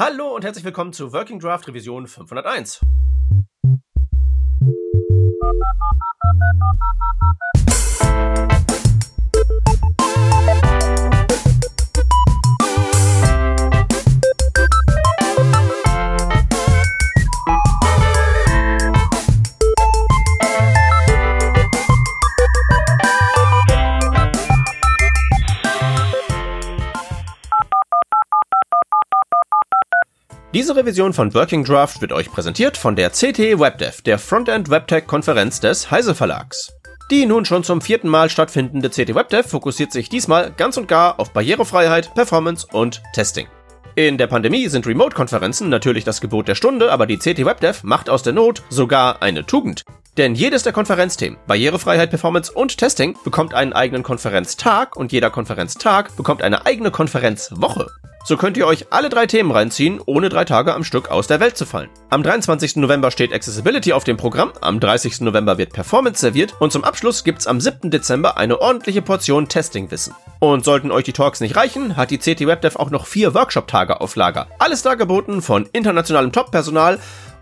Hallo und herzlich willkommen zu Working Draft Revision 501. Diese Revision von Working Draft wird euch präsentiert von der CT WebDev, der Frontend WebTech Konferenz des Heise Verlags. Die nun schon zum vierten Mal stattfindende CT WebDev fokussiert sich diesmal ganz und gar auf Barrierefreiheit, Performance und Testing. In der Pandemie sind Remote-Konferenzen natürlich das Gebot der Stunde, aber die CT WebDev macht aus der Not sogar eine Tugend. Denn jedes der Konferenzthemen, Barrierefreiheit, Performance und Testing, bekommt einen eigenen Konferenztag und jeder Konferenztag bekommt eine eigene Konferenzwoche. So könnt ihr euch alle drei Themen reinziehen, ohne drei Tage am Stück aus der Welt zu fallen. Am 23. November steht Accessibility auf dem Programm, am 30. November wird Performance serviert und zum Abschluss gibt's am 7. Dezember eine ordentliche Portion Testing-Wissen. Und sollten euch die Talks nicht reichen, hat die CT WebDev auch noch vier Workshop-Tage auf Lager. Alles dargeboten von internationalem Top-Personal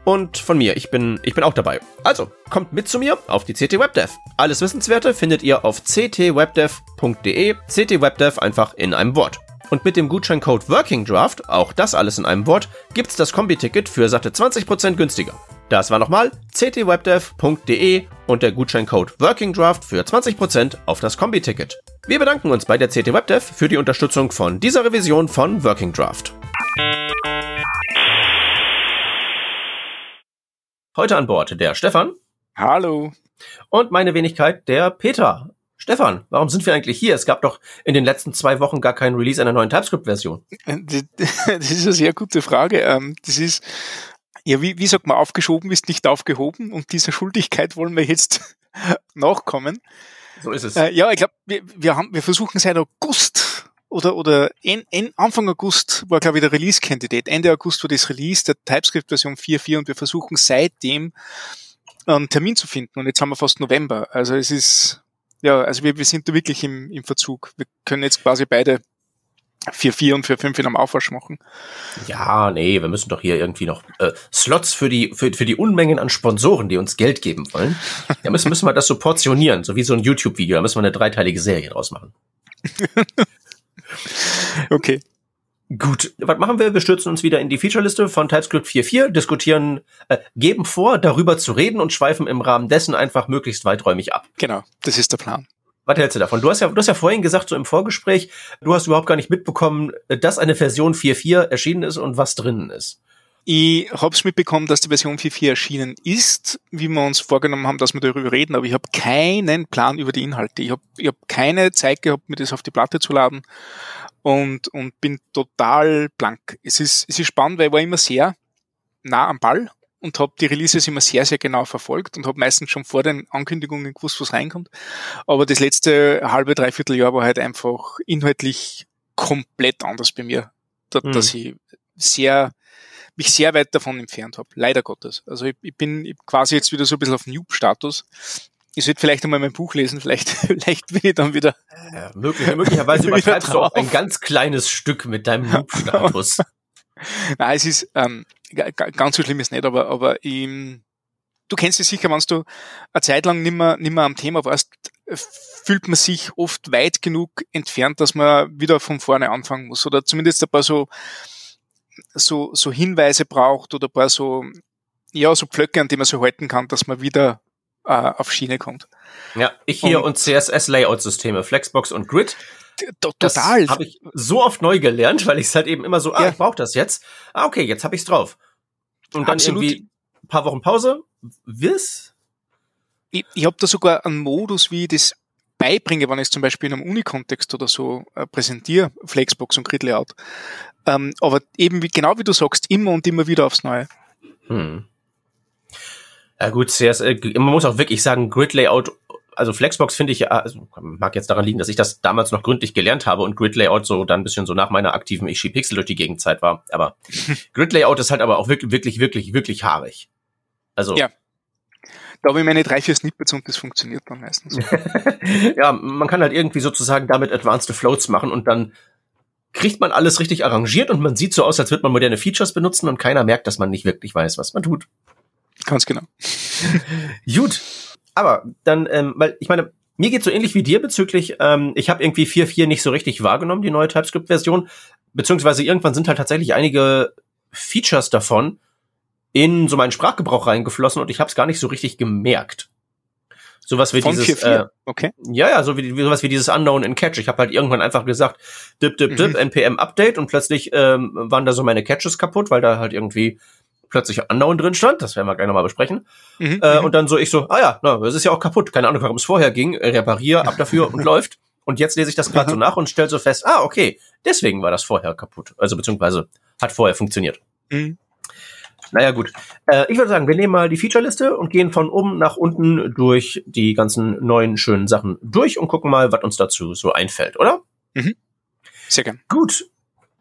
und von mir. Ich bin, ich bin auch dabei. Also, kommt mit zu mir auf die CT WebDev. Alles Wissenswerte findet ihr auf ctwebdev.de. CT WebDev einfach in einem Wort. Und mit dem Gutscheincode Working Draft, auch das alles in einem Wort, gibt's das Kombi-Ticket für satte 20% günstiger. Das war nochmal ctwebdev.de und der Gutscheincode Working Draft für 20% auf das Kombi-Ticket. Wir bedanken uns bei der CT WebDev für die Unterstützung von dieser Revision von Working Draft. Heute an Bord der Stefan. Hallo. Und meine Wenigkeit, der Peter. Stefan, warum sind wir eigentlich hier? Es gab doch in den letzten zwei Wochen gar keinen Release einer neuen TypeScript-Version. Das ist eine sehr gute Frage. Ähm, das ist, ja, wie, wie sagt man, aufgeschoben ist nicht aufgehoben und dieser Schuldigkeit wollen wir jetzt nachkommen. So ist es. Äh, ja, ich glaube, wir, wir, haben, wir versuchen seit August oder, oder en, en, Anfang August war, glaube ich, der Release-Kandidat. Ende August war das Release der TypeScript-Version 4.4 und wir versuchen seitdem einen Termin zu finden. Und jetzt haben wir fast November. Also es ist ja, also wir, wir sind da wirklich im, im Verzug. Wir können jetzt quasi beide 4-4 und 4-5 in einem Aufwasch machen. Ja, nee, wir müssen doch hier irgendwie noch äh, Slots für die, für, für die Unmengen an Sponsoren, die uns Geld geben wollen. Da müssen, müssen wir das so portionieren, so wie so ein YouTube-Video. Da müssen wir eine dreiteilige Serie draus machen. okay. Gut, was machen wir? Wir stürzen uns wieder in die Featureliste von TypeScript 4.4, diskutieren, äh, geben vor, darüber zu reden und schweifen im Rahmen dessen einfach möglichst weiträumig ab. Genau, das ist der Plan. Was hältst du davon? Du hast ja, du hast ja vorhin gesagt, so im Vorgespräch, du hast überhaupt gar nicht mitbekommen, dass eine Version 4.4 erschienen ist und was drinnen ist. Ich habe es mitbekommen, dass die Version 4.4 erschienen ist, wie wir uns vorgenommen haben, dass wir darüber reden, aber ich habe keinen Plan über die Inhalte. Ich habe ich hab keine Zeit gehabt, mir das auf die Platte zu laden und, und bin total blank. Es ist, es ist spannend, weil ich war immer sehr nah am Ball und habe die Releases immer sehr, sehr genau verfolgt und habe meistens schon vor den Ankündigungen gewusst, was reinkommt. Aber das letzte halbe, dreiviertel Jahr war halt einfach inhaltlich komplett anders bei mir, da, mhm. dass ich sehr mich sehr weit davon entfernt habe, leider Gottes. Also ich, ich bin quasi jetzt wieder so ein bisschen auf Noob-Status ich sollte vielleicht einmal mein Buch lesen, vielleicht, vielleicht bin ich dann wieder. Ja, möglich, möglicherweise übertreibst du auch ein ganz kleines Stück mit deinem Noob-Status. Nein, es ist, ähm, ganz so schlimm ist nicht, aber, aber ähm, du kennst es sicher, wenn du eine Zeit lang nimmer, nimmer am Thema warst, fühlt man sich oft weit genug entfernt, dass man wieder von vorne anfangen muss oder zumindest ein paar so, so, so Hinweise braucht oder ein paar so, ja, so Pflöcke, an die man so halten kann, dass man wieder äh, auf Schiene kommt. Ja, ich hier und, und CSS-Layout-Systeme, Flexbox und Grid. Total. Habe ich so oft neu gelernt, weil ich es halt eben immer so, ah, ja. ich brauche das jetzt. Ah, okay, jetzt habe ich's drauf. Und dann Absolut. irgendwie ein paar Wochen Pause. Wiss? Ich, ich habe da sogar einen Modus, wie ich das beibringe, wenn ich es zum Beispiel in einem Uni-Kontext oder so äh, präsentiere, Flexbox und Grid Layout. Ähm, aber eben wie, genau wie du sagst, immer und immer wieder aufs Neue. Hm. Ja gut, äh, man muss auch wirklich sagen, Grid Layout, also Flexbox finde ich, also mag jetzt daran liegen, dass ich das damals noch gründlich gelernt habe und Grid Layout so dann ein bisschen so nach meiner aktiven Ich Pixel durch die Gegenzeit war. Aber Grid Layout ist halt aber auch wirklich, wirklich, wirklich, wirklich haarig. Also. Ja. Da habe ich meine drei, vier Snippets und das funktioniert dann meistens. ja, man kann halt irgendwie sozusagen damit advanced Floats machen und dann kriegt man alles richtig arrangiert und man sieht so aus, als würde man moderne Features benutzen und keiner merkt, dass man nicht wirklich weiß, was man tut. Ganz genau. Gut. Aber dann, ähm, weil ich meine, mir geht so ähnlich wie dir bezüglich, ähm, ich habe irgendwie 4.4 nicht so richtig wahrgenommen, die neue TypeScript-Version, beziehungsweise irgendwann sind halt tatsächlich einige Features davon in so meinen Sprachgebrauch reingeflossen und ich habe es gar nicht so richtig gemerkt. Sowas wie Von dieses, 4, äh, okay. ja, ja, so wie, sowas wie dieses Unknown in Catch. Ich habe halt irgendwann einfach gesagt, dip, dip, dip, mhm. npm Update und plötzlich ähm, waren da so meine Catches kaputt, weil da halt irgendwie plötzlich Unknown drin stand. Das werden wir gleich nochmal besprechen. Mhm. Äh, mhm. und dann so ich so, ah ja, na, das ist ja auch kaputt. Keine Ahnung, warum es vorher ging. Reparier, ab dafür und läuft. Und jetzt lese ich das gerade so nach und stelle so fest, ah, okay, deswegen war das vorher kaputt. Also beziehungsweise hat vorher funktioniert. Mhm. Naja, gut. Äh, ich würde sagen, wir nehmen mal die Feature-Liste und gehen von oben nach unten durch die ganzen neuen schönen Sachen durch und gucken mal, was uns dazu so einfällt, oder? Mhm. Sehr gern. Gut.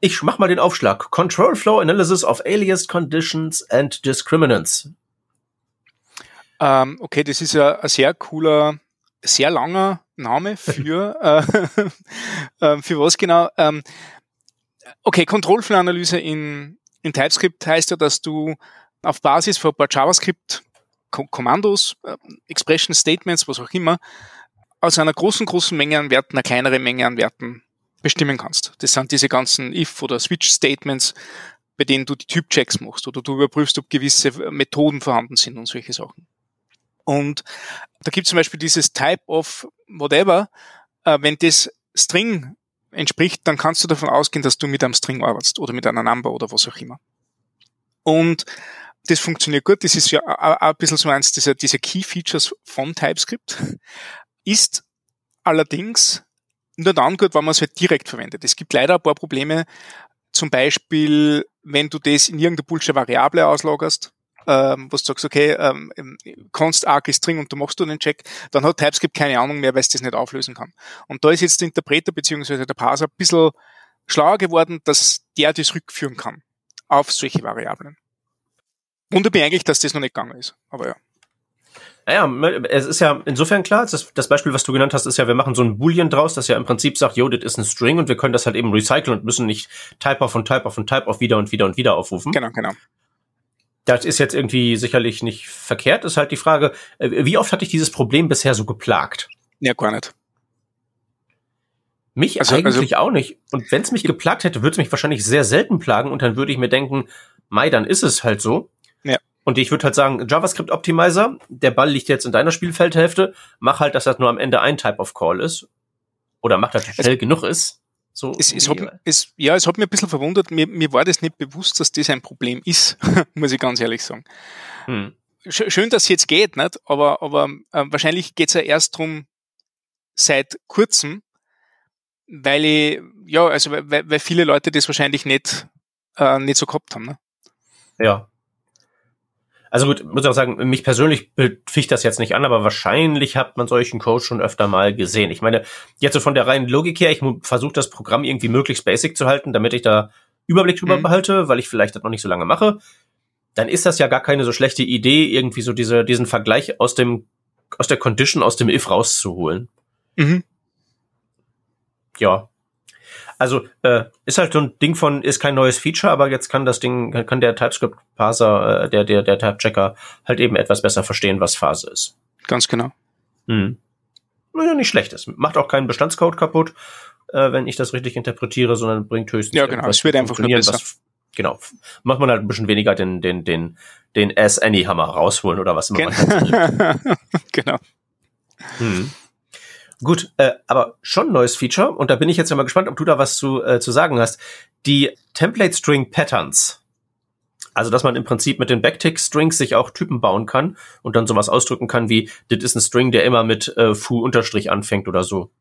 Ich mach mal den Aufschlag. Control Flow Analysis of Alias Conditions and Discriminants. Ähm, okay, das ist ja ein sehr cooler, sehr langer Name für, äh, äh, für was genau? Ähm, okay, Control Flow Analyse in in TypeScript heißt ja, dass du auf Basis von ein paar JavaScript Kommandos, äh, Expression Statements, was auch immer, aus einer großen, großen Menge an Werten eine kleinere Menge an Werten bestimmen kannst. Das sind diese ganzen if oder switch Statements, bei denen du die Typchecks machst oder du überprüfst, ob gewisse Methoden vorhanden sind und solche Sachen. Und da gibt es zum Beispiel dieses Type of whatever, äh, wenn das String entspricht, dann kannst du davon ausgehen, dass du mit einem String arbeitest oder mit einer Number oder was auch immer. Und das funktioniert gut. Das ist ja auch ein bisschen so eins dieser, dieser Key Features von TypeScript. Ist allerdings nur dann gut, wenn man es halt direkt verwendet. Es gibt leider ein paar Probleme. Zum Beispiel, wenn du das in irgendeine Bullshit Variable auslagerst, ähm, wo du sagst, okay, ähm, const arc ist String und du machst du den Check, dann hat TypeScript keine Ahnung mehr, weil es das nicht auflösen kann. Und da ist jetzt der Interpreter bzw. der Parser ein bisschen schlauer geworden, dass der das rückführen kann auf solche Variablen. Wundert mich eigentlich, dass das noch nicht gegangen ist, aber ja. Naja, es ist ja insofern klar, das, das Beispiel, was du genannt hast, ist ja, wir machen so ein Boolean draus, das ja im Prinzip sagt, yo, das ist ein String und wir können das halt eben recyceln und müssen nicht Type-off und Type-off und Type-off wieder und wieder und wieder aufrufen. Genau, genau das ist jetzt irgendwie sicherlich nicht verkehrt, ist halt die Frage, äh, wie oft hatte ich dieses Problem bisher so geplagt? Ja, gar nicht. Mich also, eigentlich also, auch nicht. Und wenn es mich geplagt hätte, würde es mich wahrscheinlich sehr selten plagen und dann würde ich mir denken, Mai, dann ist es halt so. Ja. Und ich würde halt sagen, JavaScript Optimizer, der Ball liegt jetzt in deiner Spielfeldhälfte, mach halt, dass das nur am Ende ein Type of Call ist. Oder mach, dass das schnell genug ist. So es, es hat, es, ja, es hat mich ein bisschen verwundert. Mir, mir war das nicht bewusst, dass das ein Problem ist, muss ich ganz ehrlich sagen. Hm. Schön, dass es jetzt geht, nicht? aber, aber äh, wahrscheinlich geht es ja erst drum seit kurzem, weil ich, ja, also weil, weil viele Leute das wahrscheinlich nicht, äh, nicht so gehabt haben. Ne? Ja, also gut, muss auch sagen, mich persönlich ficht das jetzt nicht an, aber wahrscheinlich hat man solchen Code schon öfter mal gesehen. Ich meine, jetzt so von der reinen Logik her, ich versuche das Programm irgendwie möglichst basic zu halten, damit ich da Überblick drüber mhm. behalte, weil ich vielleicht das noch nicht so lange mache. Dann ist das ja gar keine so schlechte Idee, irgendwie so diese, diesen Vergleich aus dem, aus der Condition, aus dem if rauszuholen. Mhm. Ja, also äh, ist halt so ein Ding von, ist kein neues Feature, aber jetzt kann das Ding, kann der TypeScript-Parser, äh, der, der, der Type-Checker halt eben etwas besser verstehen, was Phase ist. Ganz genau. Hm. Naja, nicht schlecht ist. Macht auch keinen Bestandscode kaputt, äh, wenn ich das richtig interpretiere, sondern bringt höchstens. Ja, genau. Es wird einfach nur besser. Was, genau. Macht man halt ein bisschen weniger den, den, den, den S-Any-Hammer rausholen oder was immer Gen man Genau. Hm. Gut, äh, aber schon ein neues Feature und da bin ich jetzt ja mal gespannt, ob du da was zu, äh, zu sagen hast. Die Template String Patterns. Also, dass man im Prinzip mit den Backtick Strings sich auch Typen bauen kann und dann sowas ausdrücken kann wie, das ist ein String, der immer mit äh, Foo Unterstrich anfängt oder so.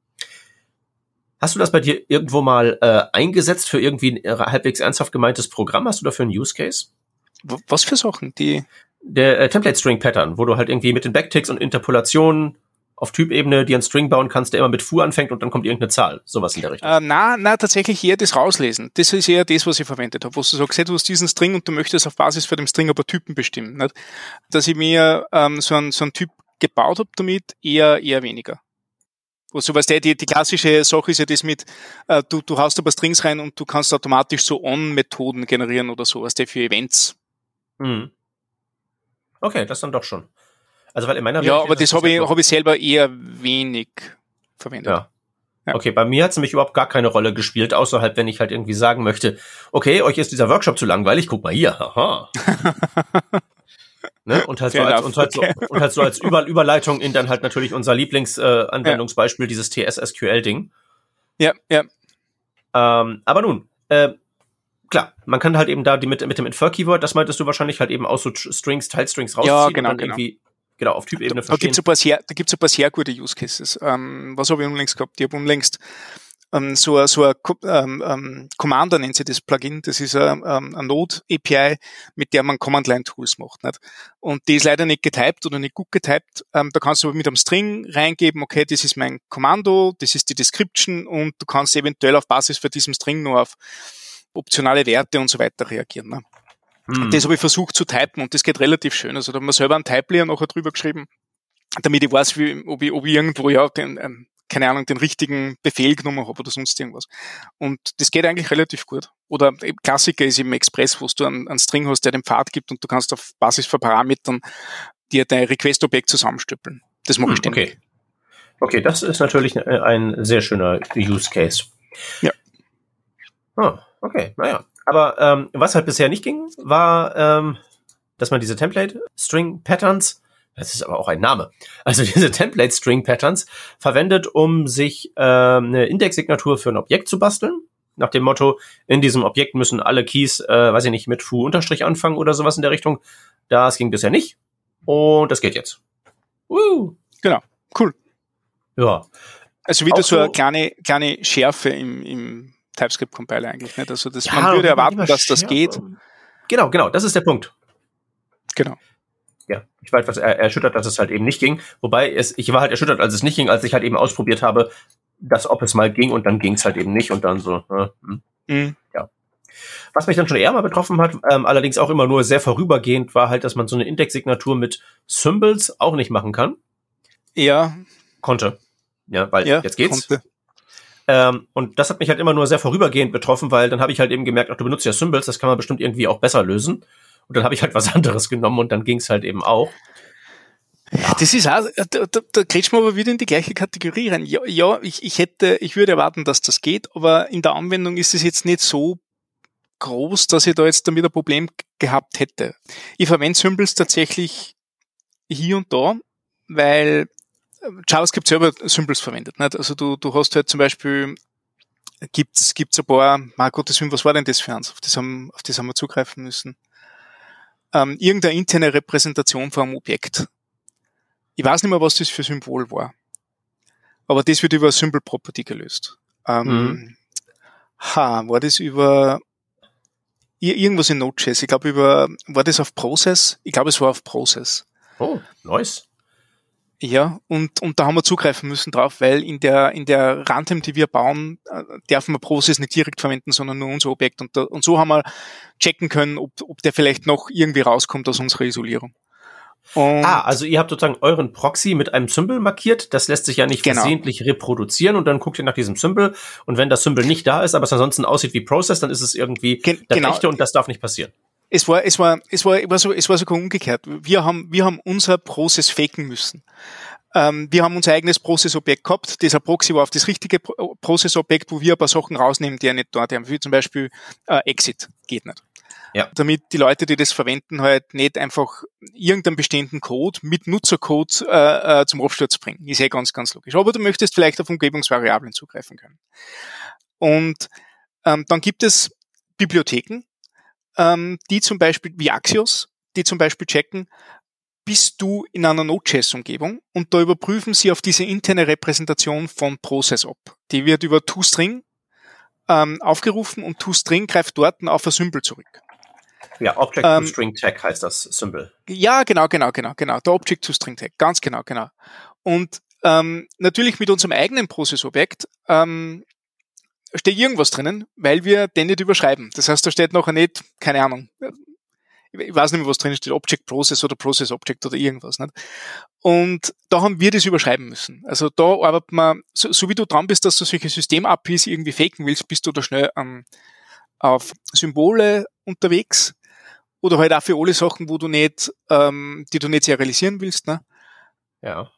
Hast du das bei dir irgendwo mal äh, eingesetzt für irgendwie ein halbwegs ernsthaft gemeintes Programm? Hast du dafür einen Use Case? Was für Sachen? Die der äh, Template String Pattern, wo du halt irgendwie mit den Backticks und Interpolationen auf Typebene dir einen String bauen kannst, der immer mit Fu anfängt und dann kommt irgendeine Zahl. Sowas in der Richtung. Äh, na, na, tatsächlich eher das rauslesen. Das ist eher das, was ich verwendet habe. Wo du sagst, hey, du hast diesen String und du möchtest auf Basis von dem String aber Typen bestimmen. Nicht? Dass ich mir ähm, so einen so ein Typ gebaut habe damit, eher, eher weniger. so was der, die, die klassische Sache ist ja das mit, äh, du, du haust ein paar Strings rein und du kannst automatisch so On-Methoden generieren oder so, was der für Events. Mhm. Okay, das dann doch schon. Also weil in meiner Ja, aber das, das habe ich, hab ich selber eher wenig verwendet. Ja. Ja. Okay, bei mir hat es nämlich überhaupt gar keine Rolle gespielt, außerhalb, wenn ich halt irgendwie sagen möchte, okay, euch ist dieser Workshop zu langweilig, guck mal hier, haha. ne? Und halt, so als, und, halt okay. so, und halt so als Über Überleitung in dann halt natürlich unser Lieblingsanwendungsbeispiel, äh, ja. dieses TS-SQL-Ding. Ja, ja. Ähm, aber nun, äh, klar, man kann halt eben da die mit, mit dem Infer-Keyword, das meintest du wahrscheinlich halt eben aus so Strings, Teilstrings rausziehen ja, genau, und dann genau. irgendwie genau, auf Typebene da, verstehen. Da gibt's ein paar sehr, da gibt's ein paar sehr gute Use Cases. Ähm, was habe ich unlängst gehabt? Ich habe unlängst ähm, so, so ein ähm, ähm, Commander nennt sich das Plugin. Das ist ein, ähm, ein Node-API, mit der man Command-Line-Tools macht. Nicht? Und die ist leider nicht getypt oder nicht gut getypt. Ähm, da kannst du aber mit einem String reingeben, okay, das ist mein Kommando, das ist die Description und du kannst eventuell auf Basis von diesem String nur auf optionale Werte und so weiter reagieren. Ne? Hm. Das habe ich versucht zu typen und das geht relativ schön. Also da haben wir selber einen Type-Layer nachher drüber geschrieben, damit ich weiß, wie, ob, ich, ob ich irgendwo ja den, ähm, keine Ahnung, den richtigen Befehl genommen habe oder sonst irgendwas. Und das geht eigentlich relativ gut. Oder Klassiker ist im Express, wo du einen, einen String hast, der den Pfad gibt und du kannst auf Basis von Parametern dir dein Request-Objekt zusammenstüppeln. Das mache ich hm, ständig. Okay. okay, das ist natürlich ein sehr schöner Use Case. Ja. Ah, okay, naja. Aber ähm, was halt bisher nicht ging, war, ähm, dass man diese Template String Patterns, das ist aber auch ein Name, also diese Template String Patterns verwendet, um sich ähm, eine Indexsignatur für ein Objekt zu basteln. Nach dem Motto, in diesem Objekt müssen alle Keys, äh, weiß ich nicht, mit Foo Unterstrich anfangen oder sowas in der Richtung. Das ging bisher nicht. Und das geht jetzt. Uh. Genau, cool. Ja. Also wieder so eine kleine, kleine Schärfe im, im TypeScript-Compiler eigentlich nicht. Also das, ja, man würde erwarten, dass das geht. Genau, genau, das ist der Punkt. Genau. Ja, ich war etwas erschüttert, dass es halt eben nicht ging. Wobei es, ich war halt erschüttert, als es nicht ging, als ich halt eben ausprobiert habe, dass ob es mal ging und dann ging es halt eben nicht und dann so. Äh, mhm. Ja. Was mich dann schon eher mal betroffen hat, ähm, allerdings auch immer nur sehr vorübergehend, war halt, dass man so eine Index-Signatur mit Symbols auch nicht machen kann. Ja. Konnte. Ja, weil ja, jetzt geht's. Konnte. Ähm, und das hat mich halt immer nur sehr vorübergehend betroffen, weil dann habe ich halt eben gemerkt, ach, du benutzt ja Symbols, das kann man bestimmt irgendwie auch besser lösen. Und dann habe ich halt was anderes genommen und dann ging es halt eben auch. Ja. Das ist auch, da, da, da kriegst du aber wieder in die gleiche Kategorie rein. Ja, ja ich, ich hätte, ich würde erwarten, dass das geht, aber in der Anwendung ist es jetzt nicht so groß, dass ich da jetzt damit ein Problem gehabt hätte. Ich verwende Symbols tatsächlich hier und da, weil JavaScript selber Symbols verwendet. Nicht? Also du, du hast halt zum Beispiel, gibt's, gibt's ein paar, mein Gottes Willen, was war denn das für eins? Auf das haben, auf das haben wir zugreifen müssen. Ähm, irgendeine interne Repräsentation von einem Objekt. Ich weiß nicht mehr, was das für Symbol war. Aber das wird über Symbol Property gelöst. Ähm, mhm. Ha, war das über irgendwas in Node.js? Ich glaube über, war das auf Process? Ich glaube, es war auf Process. Oh, nice. Ja, und, und da haben wir zugreifen müssen drauf, weil in der, in der Runtime, die wir bauen, äh, dürfen wir Process nicht direkt verwenden, sondern nur unser Objekt. Und, da, und so haben wir checken können, ob, ob der vielleicht noch irgendwie rauskommt aus unserer Isolierung. Und ah, also ihr habt sozusagen euren Proxy mit einem Symbol markiert. Das lässt sich ja nicht genau. versehentlich reproduzieren und dann guckt ihr nach diesem Symbol und wenn das Symbol nicht da ist, aber es ansonsten aussieht wie Process, dann ist es irgendwie Gen das genau. echte und das darf nicht passieren. Es war, es war, es war, es war, so, es war sogar umgekehrt. Wir haben, wir haben unser Prozess faken müssen. Ähm, wir haben unser eigenes Prozessobjekt gehabt. Dieser Proxy war auf das richtige Prozessobjekt, wo wir ein paar Sachen rausnehmen, die ja nicht dort haben. Wie zum Beispiel äh, Exit geht nicht. Ja. Damit die Leute, die das verwenden, halt nicht einfach irgendeinen bestehenden Code mit Nutzercode äh, äh, zum Absturz bringen. Ist eh ganz, ganz logisch. Aber du möchtest vielleicht auf Umgebungsvariablen zugreifen können. Und ähm, dann gibt es Bibliotheken, ähm, die zum Beispiel wie Axios, die zum Beispiel checken, bist du in einer Node.js-Umgebung und da überprüfen sie auf diese interne Repräsentation von Process ab. Die wird über ToString ähm, aufgerufen und ToString greift dort auf ein Symbol zurück. Ja, Object ähm, to String Tag heißt das Symbol. Ja, genau, genau, genau, genau. Der Object to String Tag, ganz genau, genau. Und ähm, natürlich mit unserem eigenen Process-Objekt ähm, steht irgendwas drinnen, weil wir den nicht überschreiben. Das heißt, da steht nachher nicht, keine Ahnung, ich weiß nicht mehr, was drin steht, Object Process oder Process Object oder irgendwas. Nicht? Und da haben wir das überschreiben müssen. Also da arbeitet man, so, so wie du dran bist, dass du solche System-APIs irgendwie faken willst, bist du da schnell ähm, auf Symbole unterwegs oder halt auch für alle Sachen, wo du nicht, ähm, die du nicht serialisieren willst. Ne? Ja.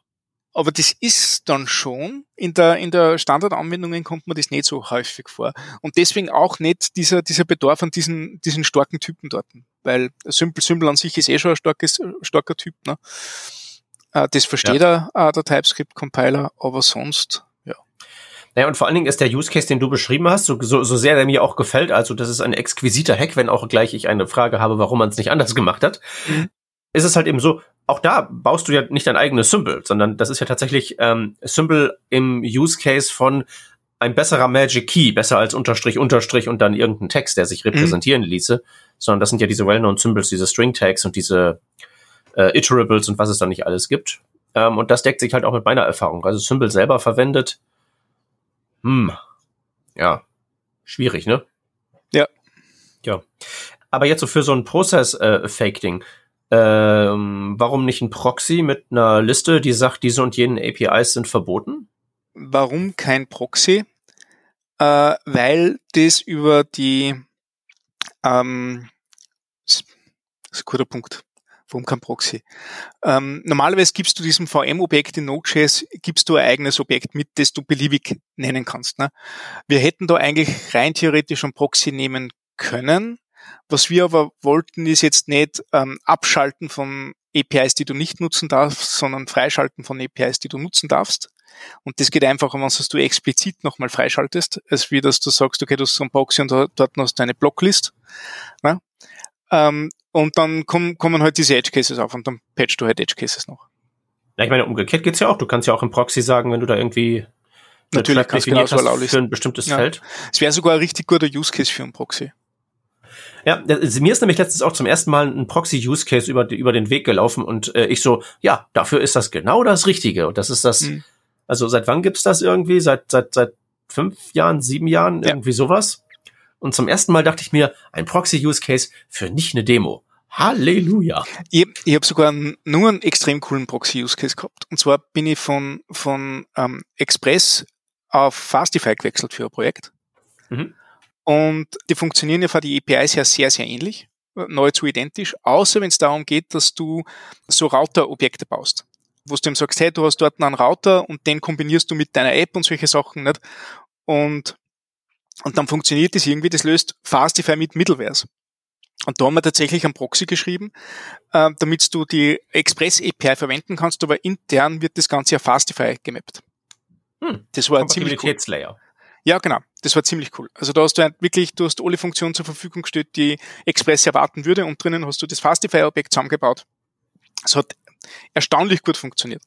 Aber das ist dann schon, in der, in der Standardanwendungen kommt man das nicht so häufig vor. Und deswegen auch nicht dieser, dieser Bedarf an diesen, diesen starken Typen dort. Weil Simple Symbol an sich ist eh schon ein starkes, starker Typ. Ne? Äh, das versteht ja. der, äh, der TypeScript-Compiler, aber sonst, ja. Naja, und vor allen Dingen ist der Use Case, den du beschrieben hast, so, so, so sehr der mir auch gefällt, also das ist ein exquisiter Hack, wenn auch gleich ich eine Frage habe, warum man es nicht anders gemacht hat, mhm. ist es halt eben so, auch da baust du ja nicht dein eigenes Symbol, sondern das ist ja tatsächlich ähm, Symbol im Use Case von ein besserer Magic Key, besser als Unterstrich, Unterstrich und dann irgendein Text, der sich mhm. repräsentieren mhm. ließe, sondern das sind ja diese well-known Symbols, diese String Tags und diese äh, Iterables und was es da nicht alles gibt. Ähm, und das deckt sich halt auch mit meiner Erfahrung. Also Symbol selber verwendet, hm, ja, schwierig, ne? Ja. Ja. Aber jetzt so für so ein Prozess-Fake-Ding, äh, ähm, warum nicht ein Proxy mit einer Liste, die sagt, diese und jenen APIs sind verboten? Warum kein Proxy? Äh, weil das über die ähm, das ist ein guter Punkt. Warum kein Proxy? Ähm, normalerweise gibst du diesem VM-Objekt in Node.js, gibst du ein eigenes Objekt mit, das du beliebig nennen kannst. Ne? Wir hätten da eigentlich rein theoretisch ein Proxy nehmen können, was wir aber wollten, ist jetzt nicht ähm, abschalten von APIs, die du nicht nutzen darfst, sondern freischalten von APIs, die du nutzen darfst. Und das geht einfacher, wenn du explizit nochmal freischaltest, als wie dass du sagst, okay, du hast so ein Proxy und dort hast du eine Blocklist. Ne? Ähm, und dann kommen, kommen halt diese Edge Cases auf und dann patchst du halt Edge Cases noch. Ja, ich meine, umgekehrt geht's ja auch. Du kannst ja auch im Proxy sagen, wenn du da irgendwie Natürlich kannst du genauso hast für ein bestimmtes ja. Feld. Es wäre sogar ein richtig guter Use Case für ein Proxy. Ja, mir ist nämlich letztens auch zum ersten Mal ein Proxy-Use-Case über, über den Weg gelaufen und äh, ich so, ja, dafür ist das genau das Richtige. Und das ist das, mhm. also seit wann gibt's das irgendwie? Seit, seit, seit fünf Jahren, sieben Jahren, ja. irgendwie sowas. Und zum ersten Mal dachte ich mir, ein Proxy-Use-Case für nicht eine Demo. Halleluja. Ich, ich habe sogar nur einen extrem coolen Proxy-Use-Case gehabt. Und zwar bin ich von, von ähm, Express auf Fastify gewechselt für ein Projekt. Mhm. Und die funktionieren ja für die APIs ja sehr, sehr ähnlich, nahezu identisch, außer wenn es darum geht, dass du so Router-Objekte baust. Wo du ihm sagst, hey, du hast dort einen Router und den kombinierst du mit deiner App und solche Sachen nicht. Und, und dann funktioniert das irgendwie, das löst Fastify mit Middlewares. Und da haben wir tatsächlich einen Proxy geschrieben, äh, damit du die Express API verwenden kannst, aber intern wird das Ganze auf Fastify gemappt. Hm, das war ein ziemlich cool. Ja, genau. Das war ziemlich cool. Also da hast du wirklich, du hast alle Funktionen zur Verfügung gestellt, die Express erwarten würde und drinnen hast du das Fastify-Objekt zusammengebaut. Es hat erstaunlich gut funktioniert.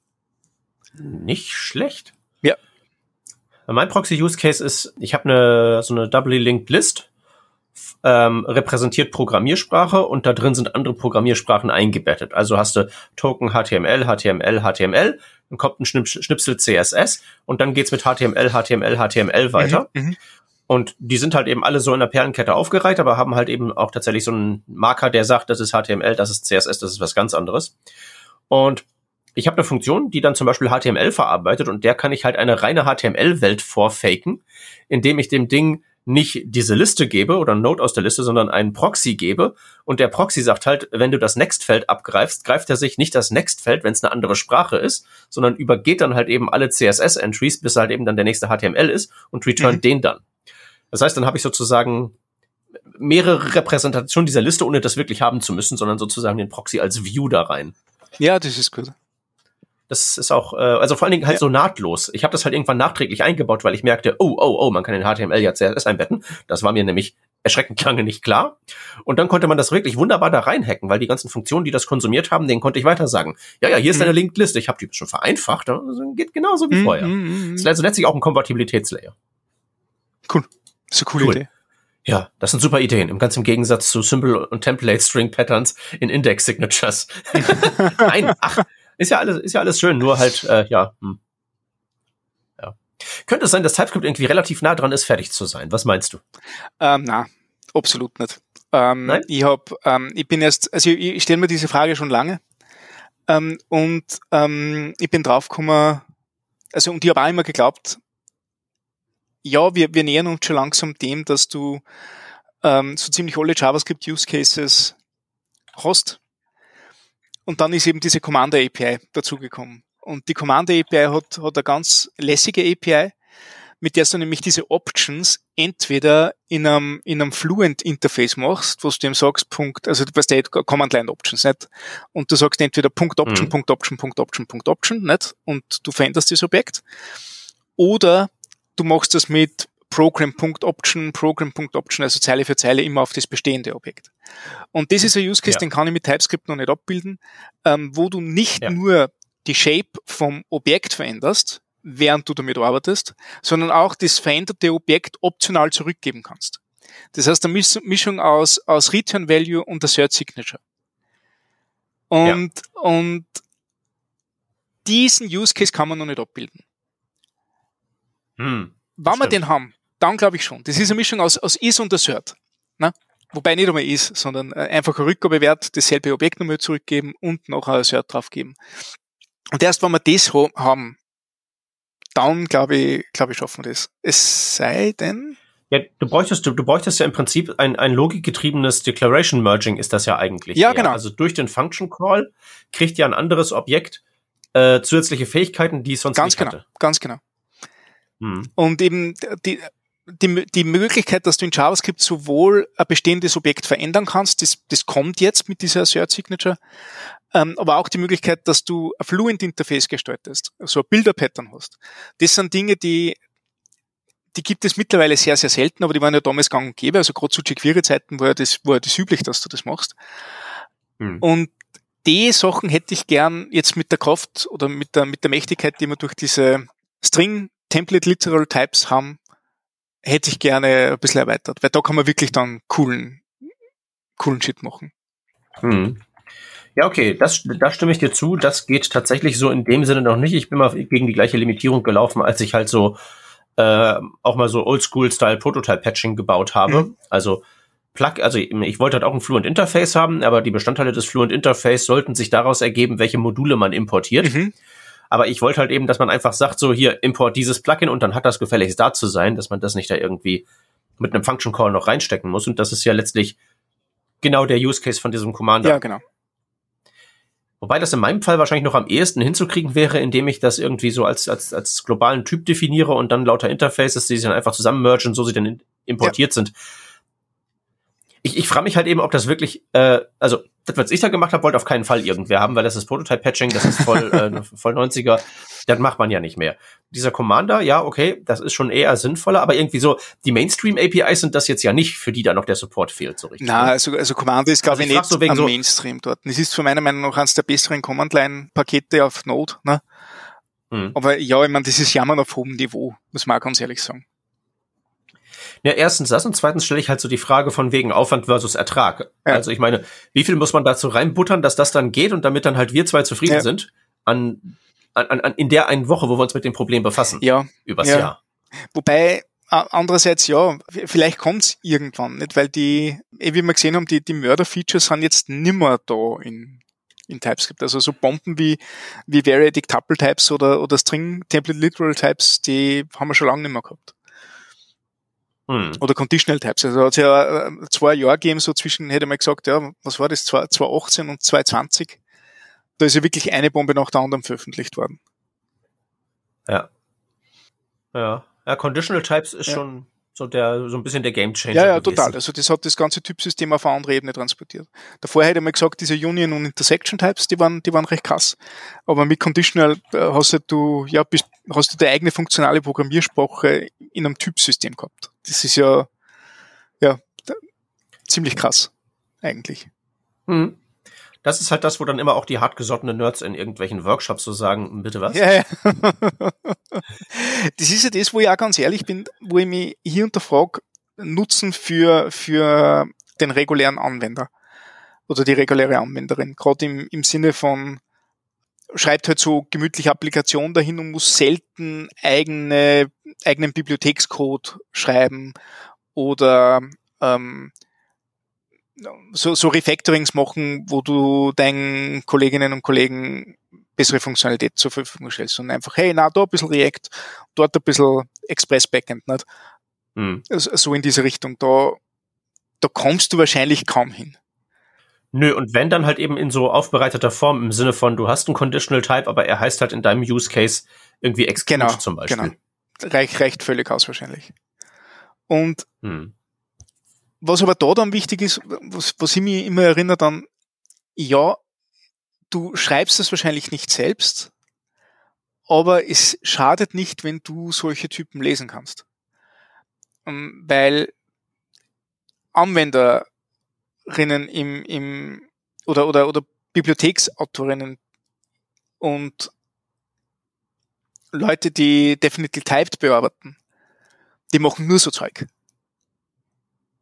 Nicht schlecht. Ja. Mein Proxy-Use-Case ist, ich habe eine so eine doubly linked List, ähm, repräsentiert Programmiersprache und da drin sind andere Programmiersprachen eingebettet. Also hast du Token HTML, HTML, HTML, dann kommt ein Schnipsel CSS und dann geht's mit HTML, HTML, HTML weiter. Mhm, mhm, und die sind halt eben alle so in der Perlenkette aufgereiht, aber haben halt eben auch tatsächlich so einen Marker, der sagt, das ist HTML, das ist CSS, das ist was ganz anderes. Und ich habe eine Funktion, die dann zum Beispiel HTML verarbeitet und der kann ich halt eine reine HTML-Welt vorfaken, indem ich dem Ding nicht diese Liste gebe oder Node aus der Liste, sondern einen Proxy gebe. Und der Proxy sagt halt, wenn du das Next-Feld abgreifst, greift er sich nicht das Next-Feld, wenn es eine andere Sprache ist, sondern übergeht dann halt eben alle CSS-Entries, bis halt eben dann der nächste HTML ist und returnt mhm. den dann. Das heißt, dann habe ich sozusagen mehrere Repräsentationen dieser Liste, ohne das wirklich haben zu müssen, sondern sozusagen den Proxy als View da rein. Ja, das ist gut. Das ist auch, äh, also vor allen Dingen halt ja. so nahtlos. Ich habe das halt irgendwann nachträglich eingebaut, weil ich merkte, oh, oh, oh, man kann in HTML ja CSS einbetten. Das war mir nämlich erschreckend lange nicht klar. Und dann konnte man das wirklich wunderbar da reinhacken, weil die ganzen Funktionen, die das konsumiert haben, denen konnte ich weiter sagen. Ja, ja, hier ist mhm. deine Linked Liste. Ich habe die schon vereinfacht. Also geht genauso wie mhm, vorher. Mhm, das ist also letztlich auch ein Kompatibilitätslayer. Cool. Das ist eine coole cool. Idee. Ja, das sind super Ideen. Im ganz im Gegensatz zu Symbol und Template String Patterns in Index Signatures. Nein, ach, ist ja alles, ist ja alles schön, nur halt, äh, ja. Hm. ja. Könnte es sein, dass TypeScript irgendwie relativ nah dran ist, fertig zu sein? Was meinst du? Ähm, na, absolut nicht. ähm, ich hab, ähm, ich bin erst, also ich, ich stelle mir diese Frage schon lange ähm, und ähm, ich bin draufgekommen, also und ich habe auch immer geglaubt, ja, wir, wir nähern uns schon langsam dem, dass du ähm, so ziemlich alle JavaScript-Use-Cases hast. Und dann ist eben diese Commander API dazugekommen. Und die Commander API hat, hat eine ganz lässige API, mit der du nämlich diese Options entweder in einem, in einem Fluent Interface machst, wo du dem sagst, Punkt, also du weißt ja, Command Line Options, nicht? Und du sagst entweder Punkt Option, mhm. Punkt Option, Punkt Option, Punkt Option, nicht? Und du veränderst das Objekt. Oder du machst das mit Program.option, Program.option, also Zeile für Zeile immer auf das bestehende Objekt. Und das ist ein Use Case, ja. den kann ich mit TypeScript noch nicht abbilden, ähm, wo du nicht ja. nur die Shape vom Objekt veränderst, während du damit arbeitest, sondern auch das veränderte Objekt optional zurückgeben kannst. Das heißt, eine Mischung aus, aus Return Value und Assert Signature. Und, ja. und diesen Use Case kann man noch nicht abbilden. Hm, Wenn wir den haben, dann glaube ich schon. Das ist eine Mischung aus, aus Is und Assert. Ne? Wobei nicht einmal Is, sondern äh, einfach ein Rückgabewert, dasselbe Objekt nochmal zurückgeben und noch ein Assert draufgeben. Und erst wenn wir das haben, dann glaube ich, glaube ich, schaffen wir das. Es sei denn. Ja, du bräuchtest, du, du bräuchtest ja im Prinzip ein, ein logikgetriebenes Declaration Merging ist das ja eigentlich. Ja, eher. genau. Also durch den Function Call kriegt ja ein anderes Objekt äh, zusätzliche Fähigkeiten, die es sonst ganz nicht genau, hatte. Ganz genau. Hm. Und eben die, die, die Möglichkeit, dass du in JavaScript sowohl ein bestehendes Objekt verändern kannst, das, das kommt jetzt mit dieser Assert Signature, ähm, aber auch die Möglichkeit, dass du ein Fluent Interface gestaltest, so ein Bilder-Pattern hast. Das sind Dinge, die, die gibt es mittlerweile sehr, sehr selten, aber die waren ja damals gang und gäbe, also gerade zu jQuery-Zeiten war ja das, war ja das üblich, dass du das machst. Hm. Und die Sachen hätte ich gern jetzt mit der Kraft oder mit der, mit der Mächtigkeit, die wir durch diese String Template Literal Types haben, hätte ich gerne ein bisschen erweitert, weil da kann man wirklich dann coolen, coolen Shit machen. Hm. Ja, okay, das, da stimme ich dir zu. Das geht tatsächlich so in dem Sinne noch nicht. Ich bin mal gegen die gleiche Limitierung gelaufen, als ich halt so äh, auch mal so Oldschool-Style Prototype-Patching gebaut habe. Mhm. Also Plug, also ich wollte halt auch ein Fluent Interface haben, aber die Bestandteile des Fluent Interface sollten sich daraus ergeben, welche Module man importiert. Mhm. Aber ich wollte halt eben, dass man einfach sagt, so hier import dieses Plugin und dann hat das gefälligst da zu sein, dass man das nicht da irgendwie mit einem Function Call noch reinstecken muss. Und das ist ja letztlich genau der Use Case von diesem Commander. Ja, genau. Wobei das in meinem Fall wahrscheinlich noch am ehesten hinzukriegen wäre, indem ich das irgendwie so als, als, als globalen Typ definiere und dann lauter Interfaces, die sich dann einfach zusammen mergen, so sie dann importiert ja. sind ich, ich frage mich halt eben, ob das wirklich, äh, also das, was ich da gemacht habe, wollte auf keinen Fall irgendwer haben, weil das ist Prototype-Patching, das ist voll, äh, voll 90er, das macht man ja nicht mehr. Dieser Commander, ja, okay, das ist schon eher sinnvoller, aber irgendwie so, die Mainstream-APIs sind das jetzt ja nicht, für die da noch der Support fehlt, so richtig. Na, also, also Commander ist, glaube also ich, nicht so am so Mainstream dort. Es ist für meiner Meinung nach eines der besseren Command-Line-Pakete auf Node, ne? Hm. Aber ja, ich meine, das ist Jammern auf hohem Niveau, muss man auch ganz ehrlich sagen. Ja, erstens das und zweitens stelle ich halt so die Frage von wegen Aufwand versus Ertrag. Ja. Also ich meine, wie viel muss man dazu reinbuttern, dass das dann geht und damit dann halt wir zwei zufrieden ja. sind an, an, an, in der einen Woche, wo wir uns mit dem Problem befassen. Ja. Übers ja. Jahr. Wobei, andererseits ja, vielleicht kommt's irgendwann, nicht? Weil die, eh, wie wir gesehen haben, die, die Mörder-Features sind jetzt nimmer da in, in TypeScript. Also so Bomben wie, wie Variadic Tuple Types oder, oder String Template Literal Types, die haben wir schon lange nicht mehr gehabt. Hm. Oder Conditional Types. Also hat es ja äh, zwei Jahre gegeben, so zwischen, hätte man gesagt, ja, was war das, 2018 und 2020. Da ist ja wirklich eine Bombe nach der anderen veröffentlicht worden. Ja. Ja. Ja, Conditional Types ist ja. schon so der so ein bisschen der Game Changer. Ja, ja, gewesen. total. Also das hat das ganze Typsystem auf eine andere Ebene transportiert. Davor hätte man gesagt, diese Union und Intersection Types, die waren, die waren recht krass. Aber mit Conditional äh, hast du ja bist, hast du deine eigene funktionale Programmiersprache in einem Typsystem gehabt. Das ist ja ja ziemlich krass eigentlich. Mhm. Das ist halt das, wo dann immer auch die hartgesottenen Nerds in irgendwelchen Workshops so sagen, bitte was? Ja, ja. das ist ja das, wo ich auch ganz ehrlich bin, wo ich mich hier unterfrage, Nutzen für, für den regulären Anwender oder die reguläre Anwenderin. Gerade im, im Sinne von, schreibt halt so gemütliche Applikation dahin und muss selten eigene, eigenen Bibliothekscode schreiben oder ähm, so, so Refactorings machen, wo du deinen Kolleginnen und Kollegen bessere Funktionalität zur Verfügung stellst und einfach, hey, na, da ein bisschen React, dort ein bisschen Express Backend, nicht? Hm. So in diese Richtung. Da, da kommst du wahrscheinlich kaum hin. Nö, und wenn dann halt eben in so aufbereiteter Form im Sinne von, du hast einen Conditional Type, aber er heißt halt in deinem Use Case irgendwie Exclude genau, zum Beispiel. Genau. Reicht, reicht völlig aus wahrscheinlich. Und hm. Was aber da dann wichtig ist, was, was ich mich immer erinnert an, ja, du schreibst es wahrscheinlich nicht selbst, aber es schadet nicht, wenn du solche Typen lesen kannst. Ähm, weil Anwenderinnen im, im oder, oder, oder Bibliotheksautorinnen und Leute, die Definitely Typed bearbeiten, die machen nur so Zeug.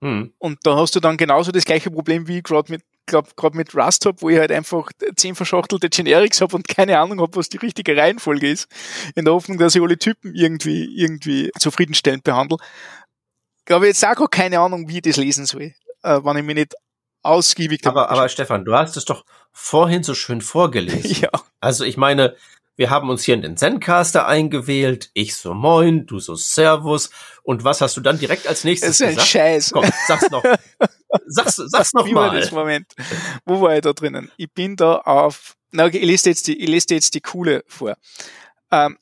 Hm. Und da hast du dann genauso das gleiche Problem wie gerade mit glaube gerade mit Rust habe, wo ich halt einfach zehn verschachtelte Generics habe und keine Ahnung habe, was die richtige Reihenfolge ist, in der Hoffnung, dass ich alle Typen irgendwie irgendwie zufriedenstellend behandle. Glaube ich jetzt auch keine Ahnung, wie ich das lesen soll, äh, wenn ich mich nicht ausgiebig aber, aber Stefan, du hast es doch vorhin so schön vorgelesen. ja. Also ich meine, wir haben uns hier in den Zencaster eingewählt. Ich so moin, du so Servus. Und was hast du dann direkt als nächstes gesagt? Das ist ein Scheiß. Komm, sag's noch. sag's, sag's noch mal. Das Moment. Wo war ich da drinnen? Ich bin da auf, na, okay, ich lese jetzt die, ich lese jetzt die coole vor. Ähm,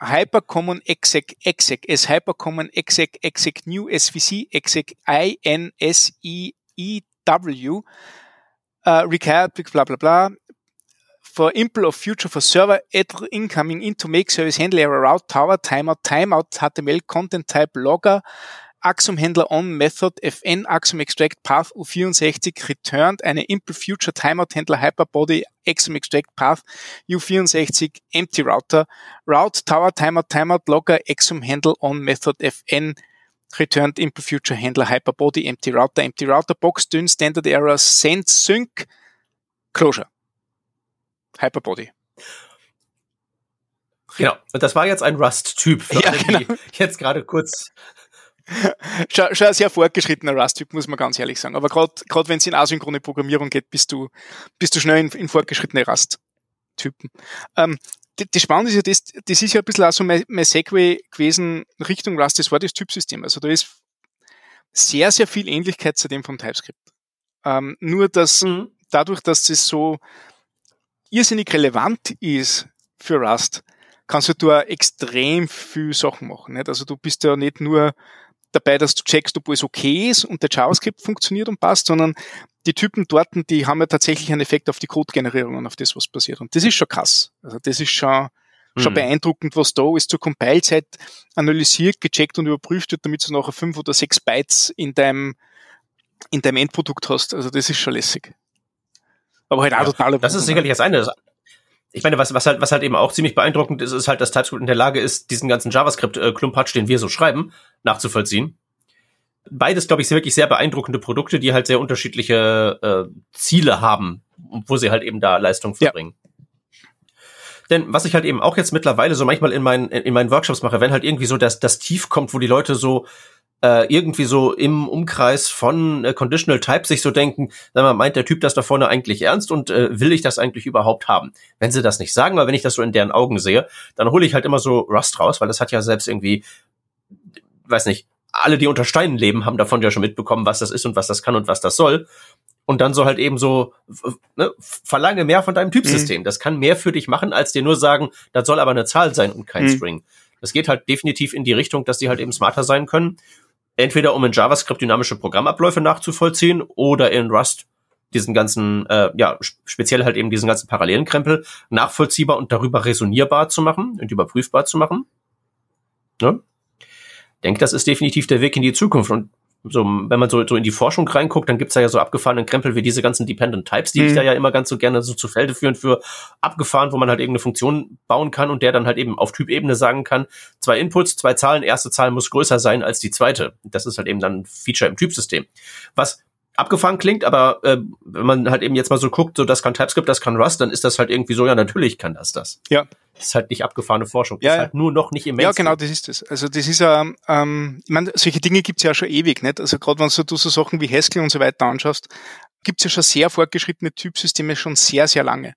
Hypercommon exec exec es Hypercommon exec exec new svc exec i n s i e w uh, required bla bla bla for impl of future for server error incoming into make service handler error route tower timeout. Timeout HTML content type logger Axum Handler on Method fn Axum Extract Path U64 returned eine impl future timeout handler hyperbody Axum Extract Path U64 empty router. Route tower timeout timeout logger Axum Handle on Method fn returned impl future handler hyperbody empty router. Empty router box dün standard error send sync closure Hyperbody. Genau. Und das war jetzt ein Rust-Typ, ja, genau. jetzt gerade kurz schon, schon ein sehr fortgeschrittener Rust-Typ, muss man ganz ehrlich sagen. Aber gerade wenn es in asynchrone Programmierung geht, bist du, bist du schnell in, in fortgeschrittene Rust-Typen. Ähm, das Spannende ist ja, das, das ist ja ein bisschen auch so mein, mein Segway gewesen Richtung Rust, das war das Typsystem. Also da ist sehr, sehr viel Ähnlichkeit zu dem von TypeScript. Ähm, nur dass mhm. dadurch, dass das so irrsinnig relevant ist für Rust, kannst du da extrem viel Sachen machen. Nicht? Also du bist ja nicht nur dabei, dass du checkst, ob alles okay ist und der JavaScript funktioniert und passt, sondern die Typen dort, die haben ja tatsächlich einen Effekt auf die Code-Generierung und auf das, was passiert. Und das ist schon krass. Also das ist schon, schon mhm. beeindruckend, was da ist zur Compile-Zeit analysiert, gecheckt und überprüft wird, damit du nachher fünf oder sechs Bytes in deinem, in deinem Endprodukt hast. Also das ist schon lässig. Aber halt ja, total. Das ist sicherlich das eine. Ich meine, was, was halt, was halt eben auch ziemlich beeindruckend ist, ist halt, dass TypeScript in der Lage ist, diesen ganzen JavaScript-Klumpatsch, den wir so schreiben, nachzuvollziehen. Beides, glaube ich, sind wirklich sehr beeindruckende Produkte, die halt sehr unterschiedliche äh, Ziele haben, wo sie halt eben da Leistung verbringen. Ja. Denn was ich halt eben auch jetzt mittlerweile so manchmal in meinen, in meinen Workshops mache, wenn halt irgendwie so das, das Tief kommt, wo die Leute so äh, irgendwie so im Umkreis von äh, Conditional Type sich so denken, sag mal, meint der Typ das da vorne eigentlich ernst und äh, will ich das eigentlich überhaupt haben? Wenn sie das nicht sagen, aber wenn ich das so in deren Augen sehe, dann hole ich halt immer so Rust raus, weil das hat ja selbst irgendwie, weiß nicht, alle, die unter Steinen leben, haben davon ja schon mitbekommen, was das ist und was das kann und was das soll. Und dann so halt eben so, ne, verlange mehr von deinem Typsystem. Mhm. Das kann mehr für dich machen, als dir nur sagen, das soll aber eine Zahl sein und kein mhm. String. Das geht halt definitiv in die Richtung, dass die halt eben smarter sein können entweder um in JavaScript dynamische Programmabläufe nachzuvollziehen oder in Rust diesen ganzen, äh, ja, speziell halt eben diesen ganzen parallelen Krempel nachvollziehbar und darüber resonierbar zu machen und überprüfbar zu machen. Ne? denke, das ist definitiv der Weg in die Zukunft. Und so, wenn man so, so in die Forschung reinguckt, dann gibt's da ja so abgefahrene Krempel wie diese ganzen Dependent Types, die mhm. ich da ja immer ganz so gerne so zu Felde führen für abgefahren, wo man halt irgendeine Funktion bauen kann und der dann halt eben auf Typebene sagen kann, zwei Inputs, zwei Zahlen, erste Zahl muss größer sein als die zweite. Das ist halt eben dann ein Feature im Typsystem. Was abgefahren klingt, aber äh, wenn man halt eben jetzt mal so guckt, so das kann TypeScript, das kann Rust, dann ist das halt irgendwie so, ja, natürlich kann das das. Ja. Das ist halt nicht abgefahrene Forschung. Ja, ist ja. halt nur noch nicht im. Ja, genau, das ist es. Also das ist ähm, ähm, ich meine, solche Dinge gibt's ja schon ewig, nicht? Also gerade wenn du, du so Sachen wie Haskell und so weiter anschaust, gibt's ja schon sehr fortgeschrittene Typsysteme schon sehr, sehr lange.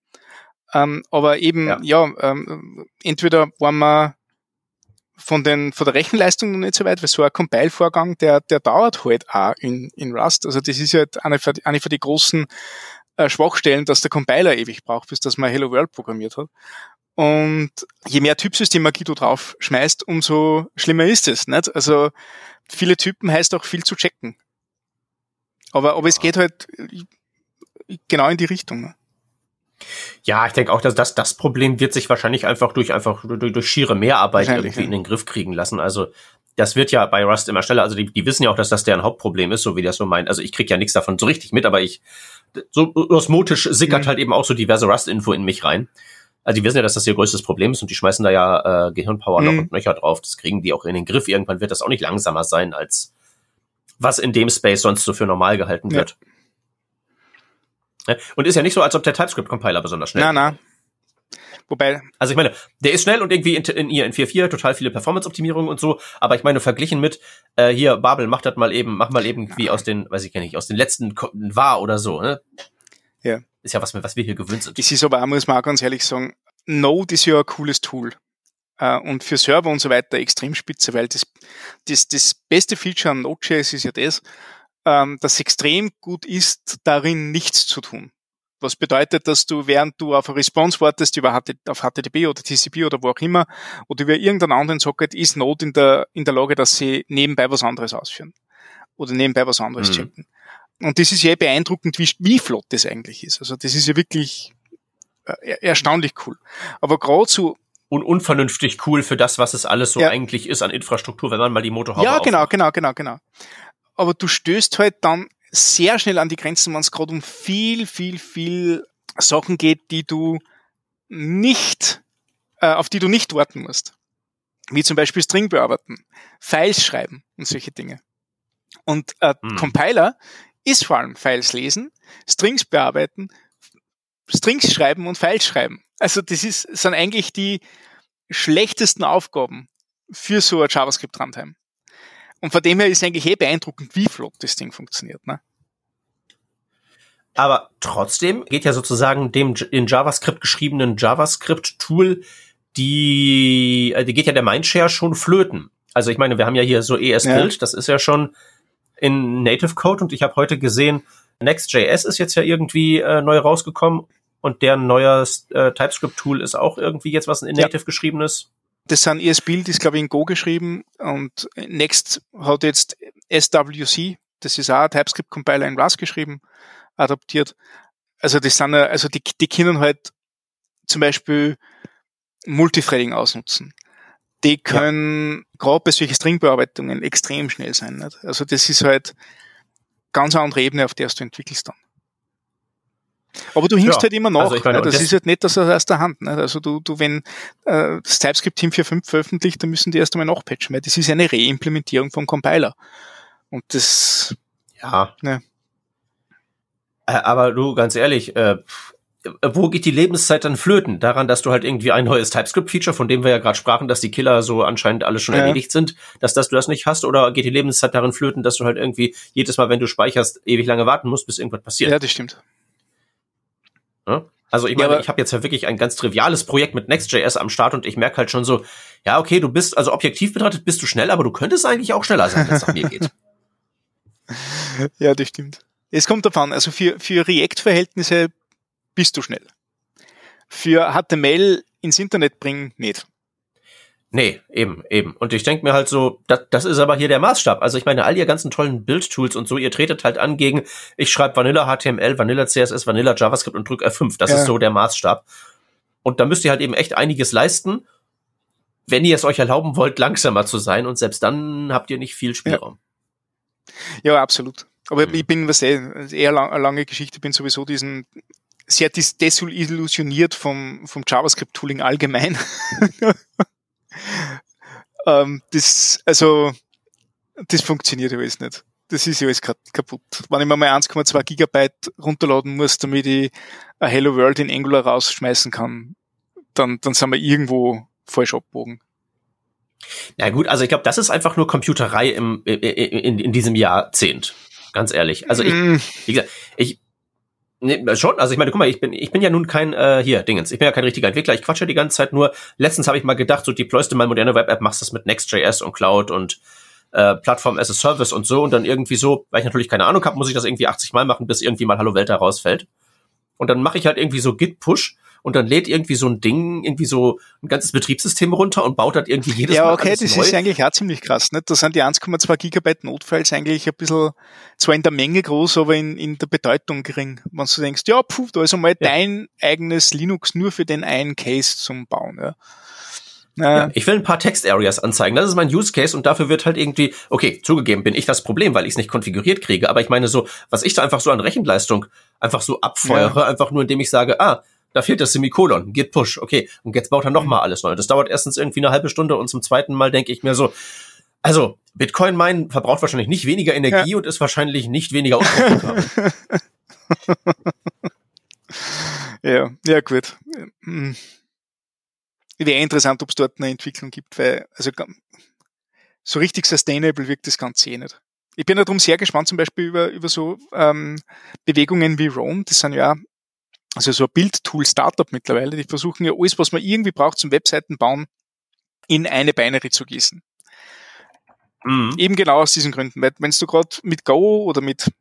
Ähm, aber eben, Ja. ja, ähm, entweder waren wir von, den, von der Rechenleistung noch nicht so weit, weil so ein Compile-Vorgang, der, der dauert halt auch in, in Rust. Also das ist halt eine, von- eine von die großen äh, Schwachstellen, dass der Compiler ewig braucht, bis dass man Hello World programmiert hat. Und je mehr Typsystem-Magie du drauf schmeißt, umso schlimmer ist es. Nicht? Also viele Typen heißt auch viel zu checken. Aber, aber es geht halt äh, genau in die Richtung. Ja, ich denke auch, dass das, das Problem wird sich wahrscheinlich einfach durch einfach durch, durch schiere Mehrarbeit irgendwie ja. in den Griff kriegen lassen. Also das wird ja bei Rust immer schneller. Also die, die wissen ja auch, dass das deren Hauptproblem ist, so wie das so meint. Also ich krieg ja nichts davon so richtig mit, aber ich so osmotisch sickert Mhm. halt eben auch so diverse Rust-Info in mich rein. Also die wissen ja, dass das ihr größtes Problem ist und die schmeißen da ja äh, Gehirnpower noch Mhm. und nöcher drauf. Das kriegen die auch in den Griff. Irgendwann wird das auch nicht langsamer sein als was in dem Space sonst so für normal gehalten Ja. wird. Ja, Und ist ja nicht so, als ob der TypeScript-Compiler besonders schnell Na, na. Wobei, also ich meine, der ist schnell und irgendwie in, in ihr in 4.4 total viele Performance-Optimierungen und so, aber ich meine, verglichen mit, äh, hier, Babel, mach das mal eben, mach mal irgendwie aus den, weiß ich gar nicht, aus den letzten Ko- war oder so, ne? Ja. Ist ja was, was wir hier gewöhnt sind. es ist aber auch, muss man auch ganz ehrlich sagen, Node ist ja ein cooles Tool. Äh, und für Server und so weiter extrem spitze, weil das, das, das beste Feature an Node.js ist ja das, ähm, dass es extrem gut ist, darin nichts zu tun. Was bedeutet, dass du, während du auf eine Response wartest, über HT, auf HTTP oder TCP oder wo auch immer, oder über irgendeinen anderen Socket, ist Node in der, in der Lage, dass sie nebenbei was anderes ausführen. Oder nebenbei was anderes Mhm. checken. Und das ist ja beeindruckend, wie, wie flott das eigentlich ist. Also das ist ja wirklich äh, er- erstaunlich cool. Aber gerade so, Und unvernünftig cool für das, was es alles so Ja. eigentlich ist an Infrastruktur, wenn man mal die Motorhaube ja, genau, aufmacht. genau, genau, genau. Aber du stößt halt dann sehr schnell an die Grenzen, wenn es gerade um viel, viel, viel Sachen geht, die du nicht, äh, auf die du nicht warten musst. Wie zum Beispiel String bearbeiten, Files schreiben und solche Dinge. Und äh, Hm. Compiler ist vor allem Files lesen, Strings bearbeiten, Strings schreiben und Files schreiben. Also das ist, sind eigentlich die schlechtesten Aufgaben für so ein JavaScript-Runtime. Und von dem her ist eigentlich eh beeindruckend, wie flott das Ding funktioniert. Ne? Aber trotzdem geht ja sozusagen dem in JavaScript geschriebenen JavaScript-Tool die, die geht ja der Mindshare schon flöten. Also ich meine, wir haben ja hier so ES-Build, das ist ja schon in Native Code und ich habe heute gesehen, Next.js ist jetzt ja irgendwie äh, neu rausgekommen und deren neues äh, TypeScript-Tool ist auch irgendwie jetzt was in Ja. Native geschriebenes. Das sind ES-Build, ist glaube ich in Go geschrieben und Next hat jetzt SWC, das ist auch ein TypeScript-Compiler in Rust geschrieben, adaptiert. Also das sind, ja- also die, die können halt zum Beispiel Multithreading ausnutzen. Die können gerade bei solchen Stringbearbeitungen extrem schnell sein. Nicht? Also das ist halt ganz andere Ebene, auf der du entwickelst dann. Aber du hinkst Ja, halt immer nach. also meine, ne? das, das- ist halt nicht das aus der Hand. Nicht? Also du, du wenn äh, das TypeScript Team 4.5 veröffentlicht, dann müssen die erst einmal nachpatchen, weil das ist ja eine Reimplementierung vom Compiler. Und das, Ja. Äh, aber du, ganz ehrlich, äh, wo geht die Lebenszeit dann flöten? Daran, dass du halt irgendwie ein neues TypeScript-Feature, von dem wir ja gerade sprachen, dass die Killer so anscheinend alle schon Ja. erledigt sind, dass das du das nicht hast? Oder geht die Lebenszeit darin flöten, dass du halt irgendwie jedes Mal, wenn du speicherst, ewig lange warten musst, bis irgendwas passiert? ja, das stimmt. Ja? Also ich Ja, meine, aber- ich habe jetzt ja wirklich ein ganz triviales Projekt mit Next.js am Start und ich merke halt schon so, ja, okay, du bist, also objektiv betrachtet bist du schnell, aber du könntest eigentlich auch schneller sein, wenn es nach mir geht. Ja, das stimmt. Es kommt davon, also für, für React-Verhältnisse bist du schnell. Für HTML ins Internet bringen, nicht. Nee, eben, eben. Und ich denke mir halt so, das, das ist aber hier der Maßstab. Also ich meine, all ihr ganzen tollen Build-Tools und so, ihr tretet halt an gegen, ich schreibe Vanilla HTML, Vanilla CSS, Vanilla JavaScript und drück F5. Das Ja. ist so der Maßstab. Und da müsst ihr halt eben echt einiges leisten, wenn ihr es euch erlauben wollt, langsamer zu sein. Und selbst dann habt ihr nicht viel Spielraum. Ja, absolut. Aber Mhm. ich bin, was eh, eher lang, eine lange Geschichte, bin sowieso diesen sehr desillusioniert vom, vom JavaScript-Tooling allgemein. ähm, das, also, das funktioniert alles nicht. das ist ja alles kaputt. Wenn ich mir mal 1,2 Gigabyte runterladen muss, damit ich ein Hello World in Angular rausschmeißen kann, dann, dann sind wir irgendwo falsch abbogen. Na gut, also ich glaube, das ist einfach nur Computerei im, in, in, in diesem Jahrzehnt. Ganz ehrlich. Also ich, mm. wie gesagt, ich, Nee, schon, also ich meine, guck mal, ich bin, ich bin ja nun kein, äh, hier, Dingens, ich bin ja kein richtiger Entwickler, ich quatsche die ganze Zeit nur. Letztens habe ich mal gedacht, so deployst du mal moderne Web-App, machst das mit Next.js und Cloud und äh, Plattform as a Service und so. Und dann irgendwie so, weil ich natürlich keine Ahnung habe, muss ich das irgendwie 80 Mal machen, bis irgendwie mal Hallo Welt da rausfällt. Und dann mache ich halt irgendwie so Git-Push und dann lädt irgendwie so ein Ding, irgendwie so ein ganzes Betriebssystem runter und baut halt irgendwie jedes ja, Mal. Ja, okay, das neu. ist eigentlich auch ziemlich krass. Nicht? Da sind die 1,2 Gigabyte Notfiles eigentlich ein bisschen zwar in der Menge groß, aber in, in der Bedeutung gering. Wenn du denkst, ja, puh, da ist einmal ja. dein eigenes Linux nur für den einen Case zum Bauen. Ja. Ja, ich will ein paar Text-Areas anzeigen. Das ist mein Use Case und dafür wird halt irgendwie, okay, zugegeben, bin ich das Problem, weil ich es nicht konfiguriert kriege. Aber ich meine so, was ich da einfach so an Rechenleistung einfach so abfeuere, ja. einfach nur indem ich sage, ah, da fehlt das Semikolon, git push, okay, und jetzt baut er nochmal alles neu. Das dauert erstens irgendwie eine halbe Stunde und zum zweiten Mal denke ich mir so, also Bitcoin meinen verbraucht wahrscheinlich nicht weniger Energie ja. und ist wahrscheinlich nicht weniger ja, ja gut. Wäre interessant, ob es dort eine Entwicklung gibt, weil also so richtig sustainable wirkt das Ganze eh nicht. Ich bin darum sehr gespannt, zum Beispiel über, über so ähm, Bewegungen wie Rome. Das sind ja also so ein Bildtool-Startup mittlerweile, die versuchen ja alles, was man irgendwie braucht zum Webseiten bauen, in eine Binary zu gießen. Mhm. Eben genau aus diesen Gründen, weil wenn du gerade mit Go oder mit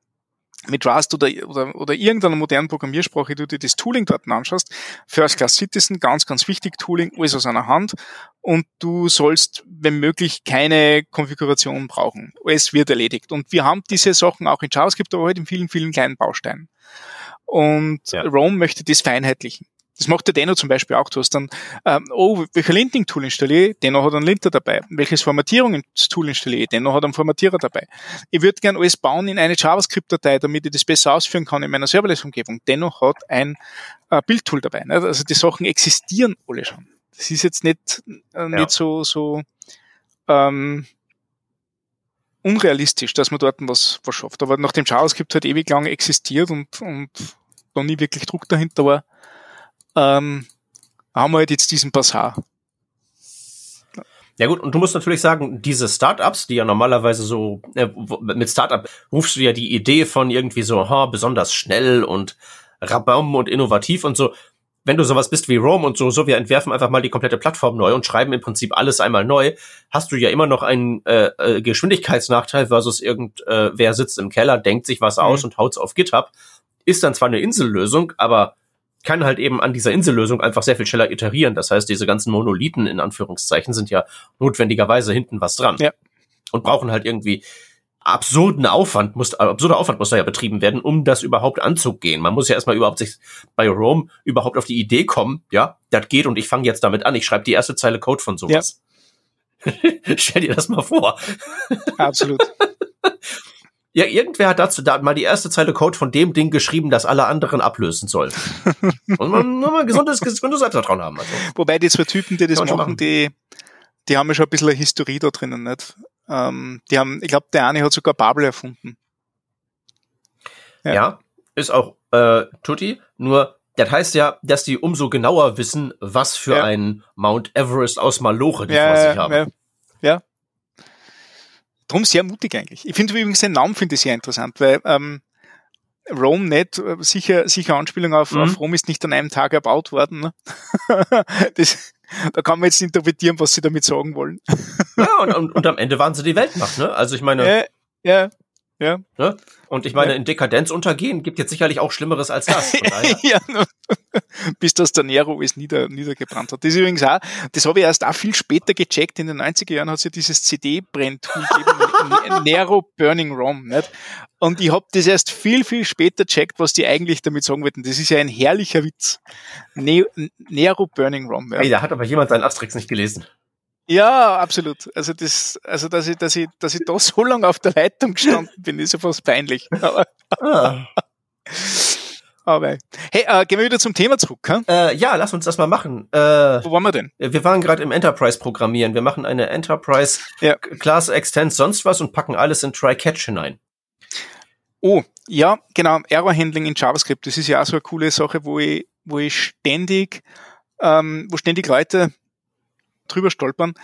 mit Rust oder, oder, oder irgendeiner modernen Programmiersprache, du dir das Tooling dort anschaust, First Class Citizen, ganz, ganz wichtig Tooling, alles aus einer Hand und du sollst, wenn möglich, keine Konfiguration brauchen. Alles wird erledigt. Und wir haben diese Sachen auch in JavaScript, aber halt in vielen, vielen kleinen Bausteinen. Und ja. Rome möchte das vereinheitlichen. Das macht der Deno zum Beispiel auch. Du hast dann, ähm, oh, welcher Linting-Tool installiere ich? Deno hat einen Linter dabei. Welches Formatierungstool installiere ich? Deno hat einen Formatierer dabei. Ich würde gern alles bauen in eine JavaScript-Datei, damit ich das besser ausführen kann in meiner Serverless-Umgebung. Denno hat ein äh, Bildtool dabei. Ne? Also die Sachen existieren alle schon. Das ist jetzt nicht, äh, ja. nicht so, so ähm, unrealistisch, dass man dort was, was schafft. Aber nachdem JavaScript halt ewig lang existiert und, und da nie wirklich Druck dahinter war, ähm, haben wir halt jetzt diesen Passar. Ja gut, und du musst natürlich sagen, diese Startups, die ja normalerweise so, äh, mit Startup rufst du ja die Idee von irgendwie so, ha, besonders schnell und rabam und innovativ und so wenn du sowas bist wie Rome und so, so wir entwerfen einfach mal die komplette Plattform neu und schreiben im Prinzip alles einmal neu, hast du ja immer noch einen äh, äh, Geschwindigkeitsnachteil versus irgendwer äh, sitzt im Keller, denkt sich was aus mhm. und haut's auf GitHub. Ist dann zwar eine Insellösung, aber kann halt eben an dieser Insellösung einfach sehr viel schneller iterieren. Das heißt, diese ganzen Monolithen in Anführungszeichen sind ja notwendigerweise hinten was dran. Ja. Und brauchen halt irgendwie absurden Aufwand muss, absurder Aufwand muss da ja betrieben werden, um das überhaupt anzugehen. Man muss ja erstmal überhaupt sich bei Rome überhaupt auf die Idee kommen, ja, das geht und ich fange jetzt damit an. Ich schreibe die erste Zeile Code von sowas. Ja. Stell dir das mal vor. Absolut. Ja, irgendwer hat dazu da mal die erste Zeile Code von dem Ding geschrieben, das alle anderen ablösen soll. Und man muss mal gesundes, gesundes Selbstvertrauen haben. Also. Wobei die zwei Typen, die das machen, machen, die, die haben ja schon ein bisschen eine Historie da drinnen, nicht? Ähm, die haben, ich glaube, der eine hat sogar Babel erfunden. Ja, ja ist auch äh, Tutti, nur das heißt ja, dass die umso genauer wissen, was für ja. ein Mount Everest aus Maloche die ja, vor sich haben. Ja, ja. Drum sehr mutig eigentlich. Ich finde übrigens den Namen finde ich sehr interessant, weil ähm, Rome nicht, äh, sicher, sicher Anspielung auf, mhm. auf Rom ist nicht an einem Tag erbaut worden. Ne? das, da kann man jetzt interpretieren, was sie damit sagen wollen. ja, und, und, und am Ende waren sie die Weltmacht, ne? Also ich meine. Ja, ja. Ja. Ne? Und ich meine, ja. in Dekadenz untergehen gibt jetzt sicherlich auch Schlimmeres als das. ja, bis das der Nero es nieder, niedergebrannt hat. Das ist übrigens auch, das habe ich erst auch viel später gecheckt. In den 90er Jahren hat es ja dieses CD-Brenntool gegeben, Nero Burning ROM. Nicht? Und ich habe das erst viel, viel später checkt, was die eigentlich damit sagen wollten. Das ist ja ein herrlicher Witz. Ne Nero Burning ROM. Ja. Hey, da hat aber jemand seinen Asterix nicht gelesen. Ja, absolut. Also das, also dass ich, dass ich, dass ich da so lange auf der Leitung gestanden bin, ist ja fast peinlich. Aber, ah. aber hey, äh, gehen wir wieder zum Thema zurück. Hm? Äh, ja, lass uns das mal machen. Äh, Wo waren wir denn? Wir waren gerade im Enterprise programmieren. Wir machen eine Enterprise ja. Class Extends sonst was und packen alles in Try Catch hinein. Oh, ja, genau, Error Handling in JavaScript, das ist ja auch so eine coole Sache, wo ich, wo ich ständig, ähm, wo ständig Leute drüber stolpern,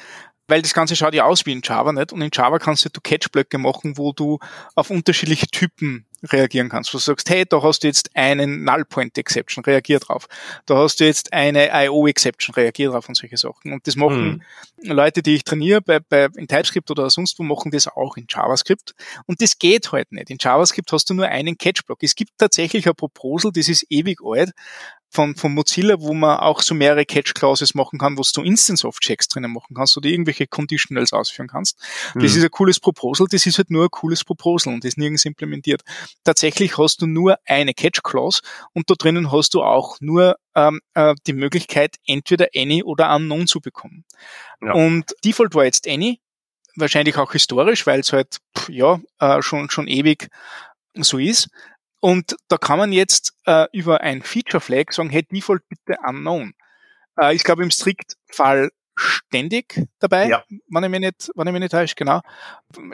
weil das Ganze schaut ja aus wie in Java, nicht? Und in Java kannst du Catch-Blöcke machen, wo du auf unterschiedliche Typen reagieren kannst. Wo du sagst, hey, da hast du jetzt einen Null Point Exception, reagier drauf. Da hast du jetzt eine IO Exception, reagier drauf und solche Sachen. Und das machen hm. Leute, die ich trainiere bei, bei, in TypeScript oder sonst wo, machen das auch in JavaScript. Und das geht halt nicht. In JavaScript hast du nur einen Catch-Block. Es gibt tatsächlich ein Proposal, das ist ewig alt, von, von Mozilla, wo man auch so mehrere Catch-Clauses machen kann, wo du Instance-of-Checks drinnen machen kannst oder irgendwelche Conditionals ausführen kannst. Mhm. Das ist ein cooles Proposal, das ist halt nur ein cooles Proposal und das ist nirgends implementiert. Tatsächlich hast du nur eine Catch-Clause und da drinnen hast du auch nur ähm, äh, die Möglichkeit, entweder Any oder Unknown zu bekommen. Ja. Und Default war jetzt Any, wahrscheinlich auch historisch, weil es halt ja äh, schon schon ewig so ist. Und da kann man jetzt äh, über ein Feature Flag sagen, hey, Default bitte unknown. Äh, ich glaube im Strict-Fall ständig dabei, ja. wenn ich mich nicht, wenn ich mich nicht täusche, genau.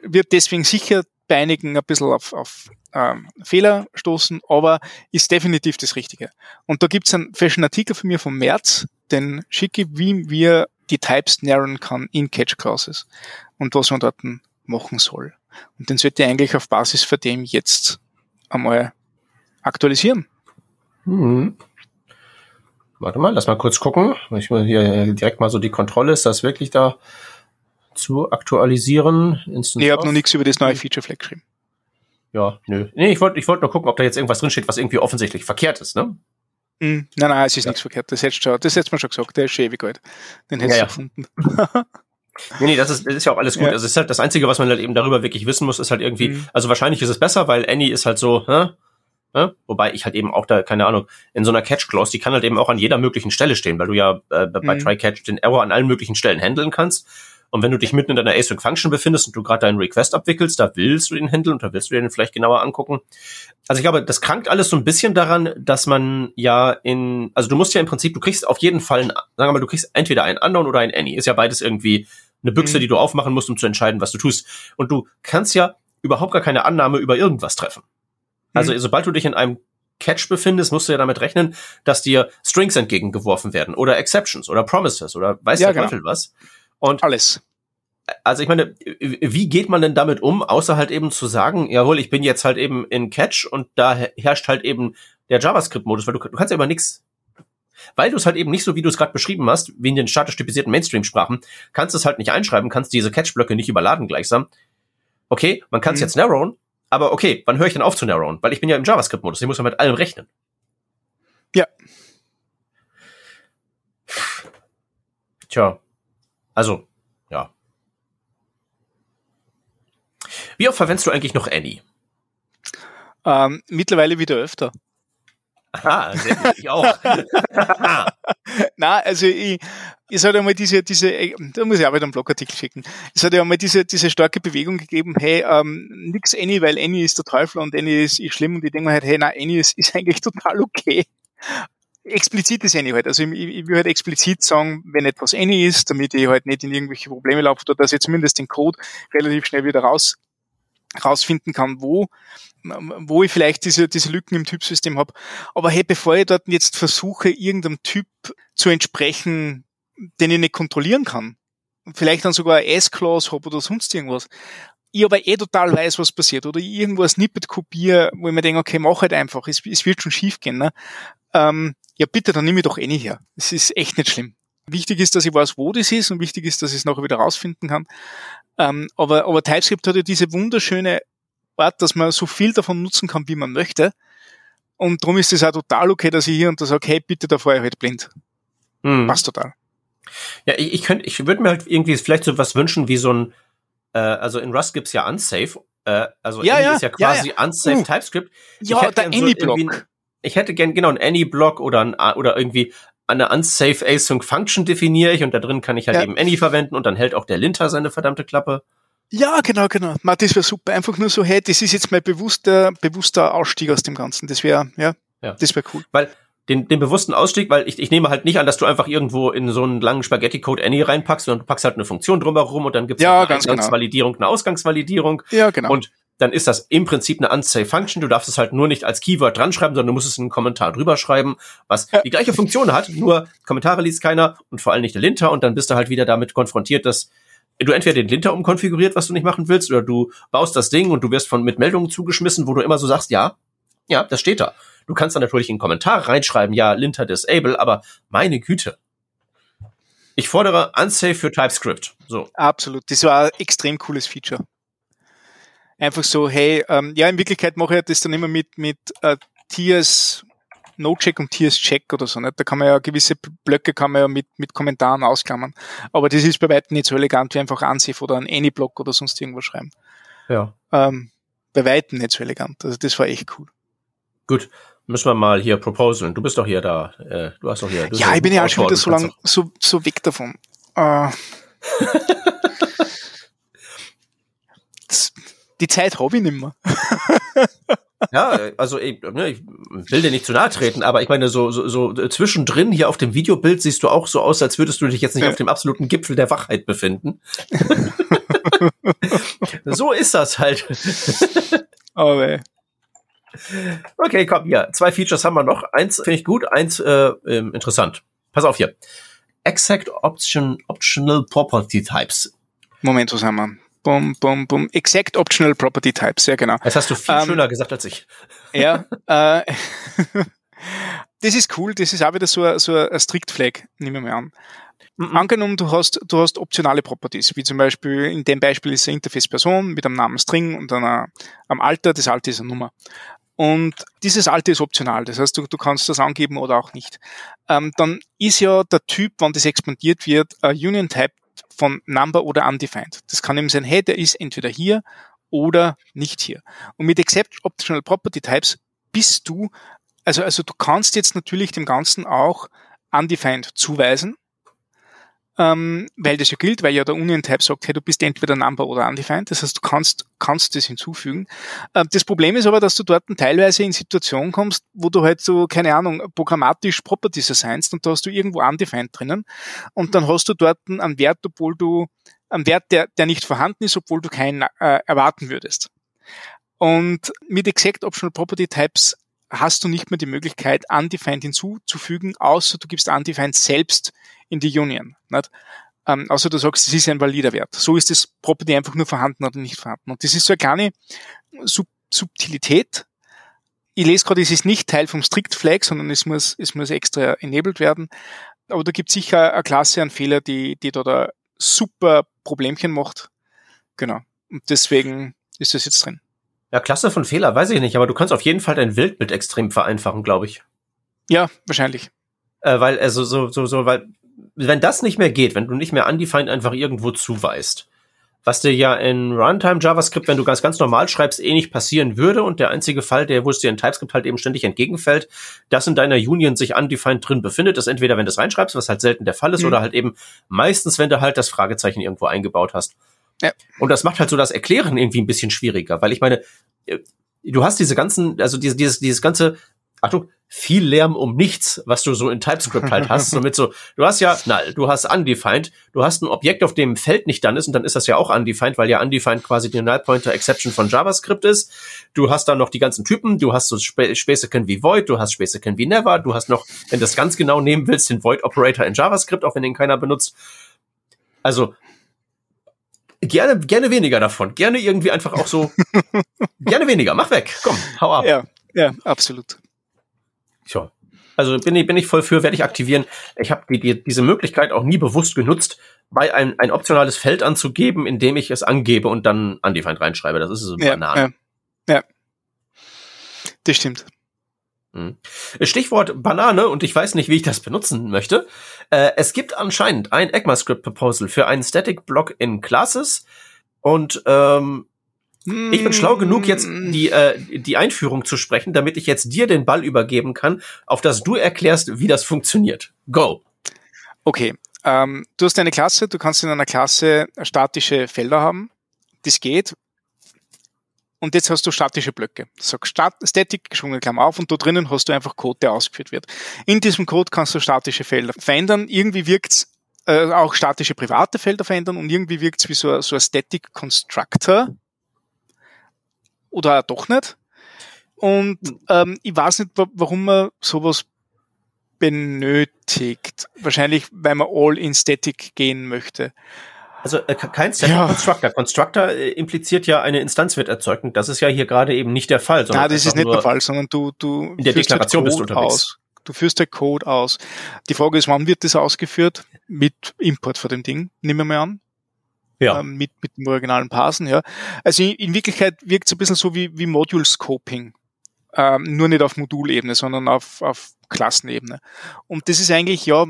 Wird deswegen sicher bei einigen ein bisschen auf, auf ähm, Fehler stoßen, aber ist definitiv das Richtige. Und da gibt's einen frischen Artikel von mir vom März, den schicke, wie wir die Types narrowen kann in Catch Clauses und was man dort machen soll. Und den sollte ich eigentlich auf Basis von dem jetzt einmal aktualisieren. Hm. Warte mal, lass mal kurz gucken. Ich will hier direkt mal so die Kontrolle, ist das wirklich da zu aktualisieren? Instant ich habe noch nichts über das neue Feature Flag geschrieben. Ja, nö. Nee, ich wollte ich wollte nur gucken, ob da jetzt irgendwas drinsteht, was irgendwie offensichtlich verkehrt ist, ne? Mm, nein, nein, es ist ja. nichts verkehrt. Das hättest schon, das hättest man schon gesagt, der ist schon ewig alt. Den hättest ja, du ja. gefunden. Nee, nee, das ist, das ist ja auch alles gut. Ja. Also es ist halt das Einzige, was man halt eben darüber wirklich wissen muss, ist halt irgendwie, mhm. also wahrscheinlich ist es besser, weil Annie ist halt so, hä? Hä? Wobei ich halt eben auch da, keine Ahnung, in so einer Catch-Clause, die kann halt eben auch an jeder möglichen Stelle stehen, weil du ja äh, bei mhm. Try-Catch den Error an allen möglichen Stellen handeln kannst. Und wenn du dich mitten in deiner Async Function befindest und du gerade deinen Request abwickelst, da willst du den handeln und da willst du den vielleicht genauer angucken. Also ich glaube, das krankt alles so ein bisschen daran, dass man ja in, also du musst ja im Prinzip, du kriegst auf jeden Fall, ein, sagen wir mal, du kriegst entweder ein Unknown oder ein Any. Ist ja beides irgendwie eine Büchse, mhm. die du aufmachen musst, um zu entscheiden, was du tust. Und du kannst ja überhaupt gar keine Annahme über irgendwas treffen. Also mhm. sobald du dich in einem Catch befindest, musst du ja damit rechnen, dass dir Strings entgegengeworfen werden oder Exceptions oder Promises oder weiß ja, der genau. Teufel was. Und alles. Also ich meine, wie geht man denn damit um, außer halt eben zu sagen, jawohl, ich bin jetzt halt eben in Catch und da herrscht halt eben der JavaScript-Modus, weil du, du kannst ja immer nichts weil du es halt eben nicht so, wie du es gerade beschrieben hast, wie in den statisch typisierten Mainstream-Sprachen, kannst du es halt nicht einschreiben, kannst diese Catch-Blöcke nicht überladen gleichsam. Okay, man kann es mhm. jetzt narrowen, aber okay, wann höre ich denn auf zu narrowen? Weil ich bin ja im JavaScript-Modus, ich muss ja mit allem rechnen. Ja. Tja. Also, ja. Wie oft verwendest du eigentlich noch Annie? Ähm, mittlerweile wieder öfter. Aha, ich auch. Na, also ich, es hat einmal diese, diese, da muss ich auch wieder einen Blogartikel schicken. Es hat ja einmal diese, diese starke Bewegung gegeben, hey, ähm, nix Annie, weil Annie ist der Teufel und Annie ist, ist schlimm und ich denke mir halt, hey, na, Annie ist, ist eigentlich total okay. Explizit ist Annie halt. Also ich, ich will halt explizit sagen, wenn etwas Annie ist, damit ich halt nicht in irgendwelche Probleme laufe oder dass ich zumindest den Code relativ schnell wieder raus rausfinden kann, wo, wo ich vielleicht diese, diese Lücken im Typsystem habe. Aber hey, bevor ich dort jetzt versuche, irgendeinem Typ zu entsprechen, den ich nicht kontrollieren kann, vielleicht dann sogar S-Clause habe oder sonst irgendwas, ich aber eh total weiß, was passiert, oder ich irgendwo ein Snippet kopiere, wo ich mir denke, okay, mach halt einfach, es, es wird schon schief gehen. Ne? Ähm, ja, bitte, dann nehme ich doch eh nicht her. Es ist echt nicht schlimm. Wichtig ist, dass ich weiß, wo das ist und wichtig ist, dass ich es nachher wieder rausfinden kann. Ähm, aber, aber TypeScript hat ja diese wunderschöne Art, dass man so viel davon nutzen kann, wie man möchte. Und darum ist es auch total okay, dass ich hier und da sage, hey, bitte, da fahre ich halt blind. Hm. Passt total. Ja, ich, ich könnte, ich würde mir halt irgendwie vielleicht so was wünschen wie so ein, äh, also in Rust gibt's ja Unsafe, äh, also ja, ja, ist ja quasi ja, ja. Unsafe uh. TypeScript. Ich ja, der Any-Block. So ich hätte gern genau ein Any-Block oder ein, oder irgendwie eine unsafe async Function definiere ich und da drin kann ich halt ja. eben Any verwenden und dann hält auch der Linter seine verdammte Klappe. Ja, genau, genau. Ma, das wäre super. Einfach nur so, hey, das ist jetzt mein bewusster, bewusster Ausstieg aus dem Ganzen. Das wäre, ja, ja, das wäre cool. Weil den, den bewussten Ausstieg, weil ich, ich nehme halt nicht an, dass du einfach irgendwo in so einen langen Spaghetti-Code Any reinpackst, sondern du packst halt eine Funktion drumherum und dann gibt's ja, halt eine genau. Eingangsvalidierung, genau. eine Ausgangsvalidierung. Ja, genau. Und dann ist das im Prinzip eine Unsave Function. Du darfst es halt nur nicht als Keyword dran schreiben, sondern du musst es in einen Kommentar drüber schreiben, was ja. die gleiche Funktion hat, nur Kommentare liest keiner und vor allem nicht der Linter und dann bist du halt wieder damit konfrontiert, dass du entweder den Linter umkonfiguriert, was du nicht machen willst, oder du baust das Ding und du wirst von mit Meldungen zugeschmissen, wo du immer so sagst, ja, ja, das steht da. Du kannst dann natürlich in einen Kommentar reinschreiben, ja, Linter disable, aber meine Güte. Ich fordere Unsafe für TypeScript. So. Absolut. Das war ein extrem cooles Feature. Einfach so, hey, ähm, ja, in Wirklichkeit mache ich das dann immer mit, mit äh, Tiers No-Check und Tiers-Check oder so. Nicht? Da kann man ja gewisse Blöcke kann man ja mit, mit Kommentaren ausklammern. Aber das ist bei weitem nicht so elegant wie einfach Unsafe oder ein Any-Block oder sonst irgendwas schreiben. Ja. Ähm, bei weitem nicht so elegant. Also das war echt cool. Gut, müssen wir mal hier proposalen. Du bist doch hier da. Äh, du hast doch hier. Ja, ich bin ja auch schon wieder so lang so, so weg davon. Äh, das, die Zeit habe ich nicht mehr. ja, also ich, ne, ich will dir nicht zu nahe treten, aber ich meine, so, so, so zwischendrin hier auf dem Videobild siehst du auch so aus, als würdest du dich jetzt nicht ja. auf dem absoluten Gipfel der Wachheit befinden. so ist das halt. Aber Okay, komm, hier. Zwei Features haben wir noch. Eins finde ich gut, eins äh, ähm, interessant. Pass auf hier. Exact Option, Optional Property Types. Moment, was haben wir? Bum, bum, bum. Exact Optional Property Types, ja genau. Das hast du viel ähm, schöner gesagt als ich. Ja, äh, das ist cool. Das ist auch wieder so, so ein Strict Flag, nehmen wir mal an. Mhm. Angenommen, du hast, du hast optionale Properties, wie zum Beispiel in dem Beispiel ist eine Interface-Person mit einem Namen String und einer, einem Alter, das Alter ist eine Nummer. Und dieses Alte ist optional, das heißt, du, du kannst das angeben oder auch nicht. Ähm, dann ist ja der Typ, wann das expandiert wird, ein Union Type von Number oder Undefined. Das kann eben sein, hey, der ist entweder hier oder nicht hier. Und mit Except Optional Property Types bist du, also, also du kannst jetzt natürlich dem Ganzen auch Undefined zuweisen ähm, weil das ja gilt, weil ja der Union-Type sagt, hey, du bist entweder Number oder Undefined. Das heißt, du kannst, kannst das hinzufügen. Ähm, das Problem ist aber, dass du dort teilweise in Situationen kommst, wo du halt so, keine Ahnung, programmatisch Properties assignst und da hast du irgendwo Undefined drinnen und dann hast du dort einen Wert, obwohl du, einen Wert, der, der nicht vorhanden ist, obwohl du keinen äh, erwarten würdest. Und mit Exact Optional Property Types hast du nicht mehr die Möglichkeit, Undefined hinzuzufügen, außer du gibst Undefined selbst in die Union. Nicht? Ähm, außer du sagst, es ist ein valider Wert. So ist das Property einfach nur vorhanden oder nicht vorhanden. Und das ist so eine kleine Sub Subtilität. Ich lese gerade, es ist nicht Teil vom Strict Flag, sondern es muss, es muss extra enabled werden. Aber da gibt es sicher eine Klasse an Fehler, die, die da, da super Problemchen macht. Genau. Und deswegen ist das jetzt drin. Ja, Klasse von Fehler weiß ich nicht, aber du kannst auf jeden Fall dein Wildbild extrem vereinfachen, glaube ich. Ja, wahrscheinlich. Äh, weil, also so, so, so, weil, wenn das nicht mehr geht, wenn du nicht mehr undefined einfach irgendwo zuweist, was dir ja in Runtime JavaScript, wenn du ganz, ganz normal schreibst, eh nicht passieren würde und der einzige Fall, der, wo es dir in TypeScript halt eben ständig entgegenfällt, dass in deiner Union sich undefined drin befindet, ist entweder, wenn du es reinschreibst, was halt selten der Fall ist, mhm. oder halt eben meistens, wenn du halt das Fragezeichen irgendwo eingebaut hast. Ja. Und das macht halt so das Erklären irgendwie ein bisschen schwieriger, weil ich meine, äh, du hast diese ganzen, also dieses, dieses, dieses ganze, Achtung, viel Lärm um nichts, was du so in TypeScript halt hast. Somit so, du hast ja, na, du hast undefined, du hast ein Objekt, auf dem Feld nicht dann ist, und dann ist das ja auch undefined, weil ja undefined quasi die Null Pointer Exception von JavaScript ist. Du hast dann noch die ganzen Typen, du hast so Spä Späßeken wie Void, du hast Späßeken wie Never, du hast noch, wenn du das ganz genau nehmen willst, den Void Operator in JavaScript, auch wenn den keiner benutzt. Also, gerne, gerne weniger davon. Gerne irgendwie einfach auch so, gerne weniger. Mach weg. Komm, hau ab. Ja, ja, absolut. Tja. Also bin ich, bin ich voll für, werde ich aktivieren. Ich habe die, die, diese Möglichkeit auch nie bewusst genutzt, bei ein, ein optionales Feld anzugeben, in dem ich es angebe und dann Undefined reinschreibe. Das ist so ja, Banane. Ja, ja. Das stimmt. Hm. Stichwort Banane und ich weiß nicht, wie ich das benutzen möchte. Äh, es gibt anscheinend ein ECMAScript Proposal für einen Static Block in Classes und ähm, ich bin schlau genug, jetzt die, äh, die Einführung zu sprechen, damit ich jetzt dir den Ball übergeben kann, auf das du erklärst, wie das funktioniert. Go. Okay. Ähm, du hast eine Klasse, du kannst in einer Klasse statische Felder haben. Das geht. Und jetzt hast du statische Blöcke. Sag Stat Static, geschwungene Klammer auf und da drinnen hast du einfach Code, der ausgeführt wird. In diesem Code kannst du statische Felder verändern. Irgendwie wirkt's äh, auch statische private Felder verändern und irgendwie wirkt's wie so, so ein Static Constructor oder doch nicht. Und ähm, ich weiß nicht, warum man sowas benötigt. Wahrscheinlich, weil man all in Static gehen möchte. Also äh, kein Static ja. Constructor. Constructor äh, impliziert ja eine Instanz wird erzeugt und das ist ja hier gerade eben nicht der Fall. Nein, das ist nicht der Fall, sondern du, du in der Deklaration bist du unterwegs. Aus. Du führst der Code aus. Die Frage ist, wann wird das ausgeführt? Mit Import von dem Ding, nehmen wir mal an. Ja. Ähm, mit, mit dem originalen Parsen, ja. Also in, in Wirklichkeit wirkt es ein bisschen so wie, wie Module Scoping. Ähm, nur nicht auf Modulebene, sondern auf, auf Klassenebene. Und das ist eigentlich, ja,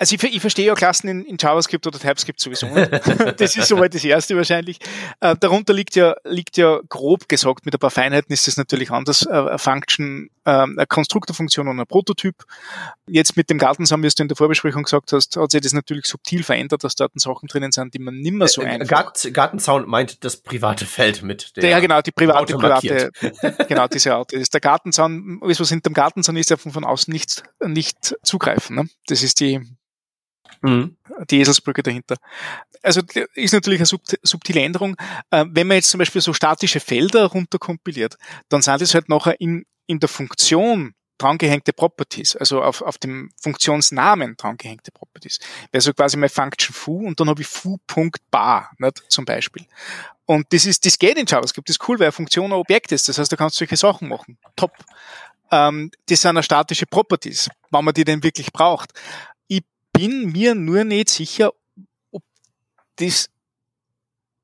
also ich, ich verstehe ja Klassen in, in JavaScript oder TypeScript sowieso nicht. das ist soweit das erste wahrscheinlich. Äh, darunter liegt ja, liegt ja grob gesagt, mit ein paar Feinheiten ist das natürlich anders. Äh, eine Function, äh, eine Konstruktorfunktion und ein Prototyp. Jetzt mit dem Gartensaum, wie du in der Vorbesprechung gesagt hast, hat sich das natürlich subtil verändert, dass dort Sachen drinnen sind, die man nimmer so äh, einfach. Gart, Gartenzaun meint das private Feld mit der. Ja, genau, die private, private, genau, diese Art. Das ist der Gartenzaun, alles was hinterm Gartenzaun ist, darf man von außen nicht, nicht zugreifen. Ne? Das ist die, Mhm. Die Eselsbrücke dahinter. Also ist natürlich eine subtile Änderung. Äh, wenn man jetzt zum Beispiel so statische Felder runterkompiliert, dann sind es halt nachher in, in der Funktion drangehängte Properties, also auf, auf dem Funktionsnamen drangehängte Properties. Wäre so quasi mein Function foo und dann habe ich foo.bar, nicht, zum Beispiel. Und das ist, das geht in JavaScript, das ist cool, weil eine Funktion ein Objekt ist. Das heißt, da kannst du solche Sachen machen. Top. Ähm, das sind statische Properties, wenn man die denn wirklich braucht bin mir nur nicht sicher, ob das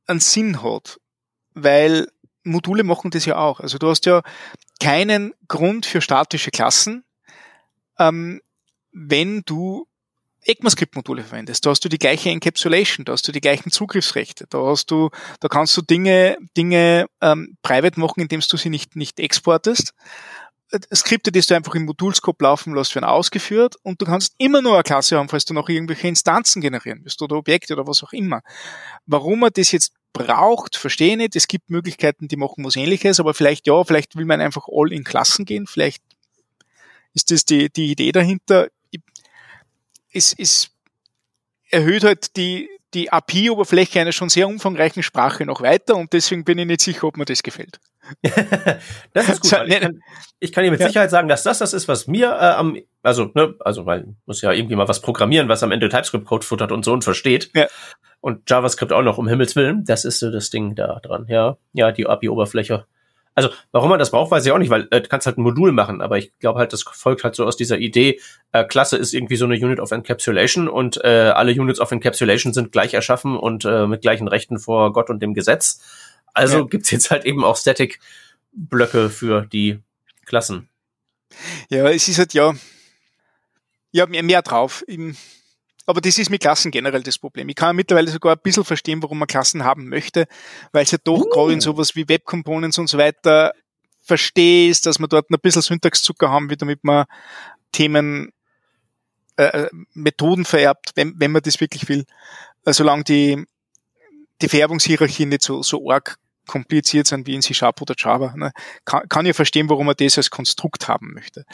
einen Sinn hat, weil Module machen das ja auch. Also du hast ja keinen Grund für statische Klassen, ähm, wenn du ECMAScript-Module verwendest. Da hast du die gleiche Encapsulation, da hast du die gleichen Zugriffsrechte, da hast du, da kannst du Dinge, Dinge ähm, private machen, indem du sie nicht, nicht exportest. Skripte, die du einfach im Modulscope laufen lässt, werden ausgeführt und du kannst immer nur eine Klasse haben, falls du noch irgendwelche Instanzen generieren willst oder Objekte oder was auch immer. Warum man das jetzt braucht, verstehe ich nicht. Es gibt Möglichkeiten, die machen was ähnliches, aber vielleicht ja, vielleicht will man einfach all in Klassen gehen, vielleicht ist das die, die Idee dahinter. Es, es erhöht halt die, die API-Oberfläche einer schon sehr umfangreichen Sprache noch weiter und deswegen bin ich nicht sicher, ob mir das gefällt. Das ist gut. Ich kann, ich kann dir mit ja. Sicherheit sagen, dass das das ist, was mir äh, am, also, ne, also, weil muss ja irgendwie mal was programmieren, was am Ende TypeScript-Code futtert und so und versteht. Ja. Und JavaScript auch noch, um Himmels Willen. Das ist so das Ding da dran. Ja, ja, die API-Oberfläche. Also, warum man das braucht, weiß ich auch nicht, weil äh, du kannst halt ein Modul machen, aber ich glaube halt, das folgt halt so aus dieser Idee, äh, Klasse ist irgendwie so eine Unit of Encapsulation und äh, alle Units of Encapsulation sind gleich erschaffen und äh, mit gleichen Rechten vor Gott und dem Gesetz. Also ja. gibt's jetzt halt eben auch Static-Blöcke für die Klassen. Ja, es ist halt ja, ja mehr, mehr drauf. Aber das ist mit Klassen generell das Problem. Ich kann mittlerweile sogar ein bisschen verstehen, warum man Klassen haben möchte, weil es ja doch uh. gerade in sowas wie Web Components und so weiter versteht, dass man dort ein bisschen Syntaxzucker haben will, damit man Themen, äh, äh, Methoden vererbt, wenn, wenn man das wirklich will. Äh, solange die, die Vererbungshierarchie nicht so, so arg kompliziert sind wie in C-Sharp oder Java. Ne? Kann, kann ich verstehen, warum man das als Konstrukt haben möchte.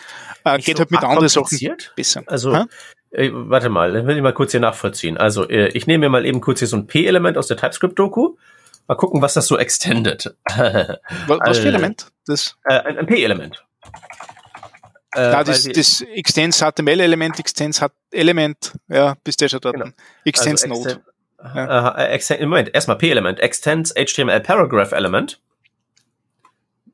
Äh, geht halt mit anderen Sachen besser. Also, äh, warte mal, dann will ich mal kurz hier nachvollziehen. Also, äh, ich nehme mir mal eben kurz hier so ein P-Element aus der TypeScript-Doku. Mal gucken, was das so extendet. was, für Element? Das? Äh, ein, ein P-Element. Äh, ja, das, das Extends HTML-Element, Extends Element, ja, bist du ja schon dort. Genau. Extends also Node. Ja. Äh, Moment, erstmal P-Element, Extends HTML Paragraph Element.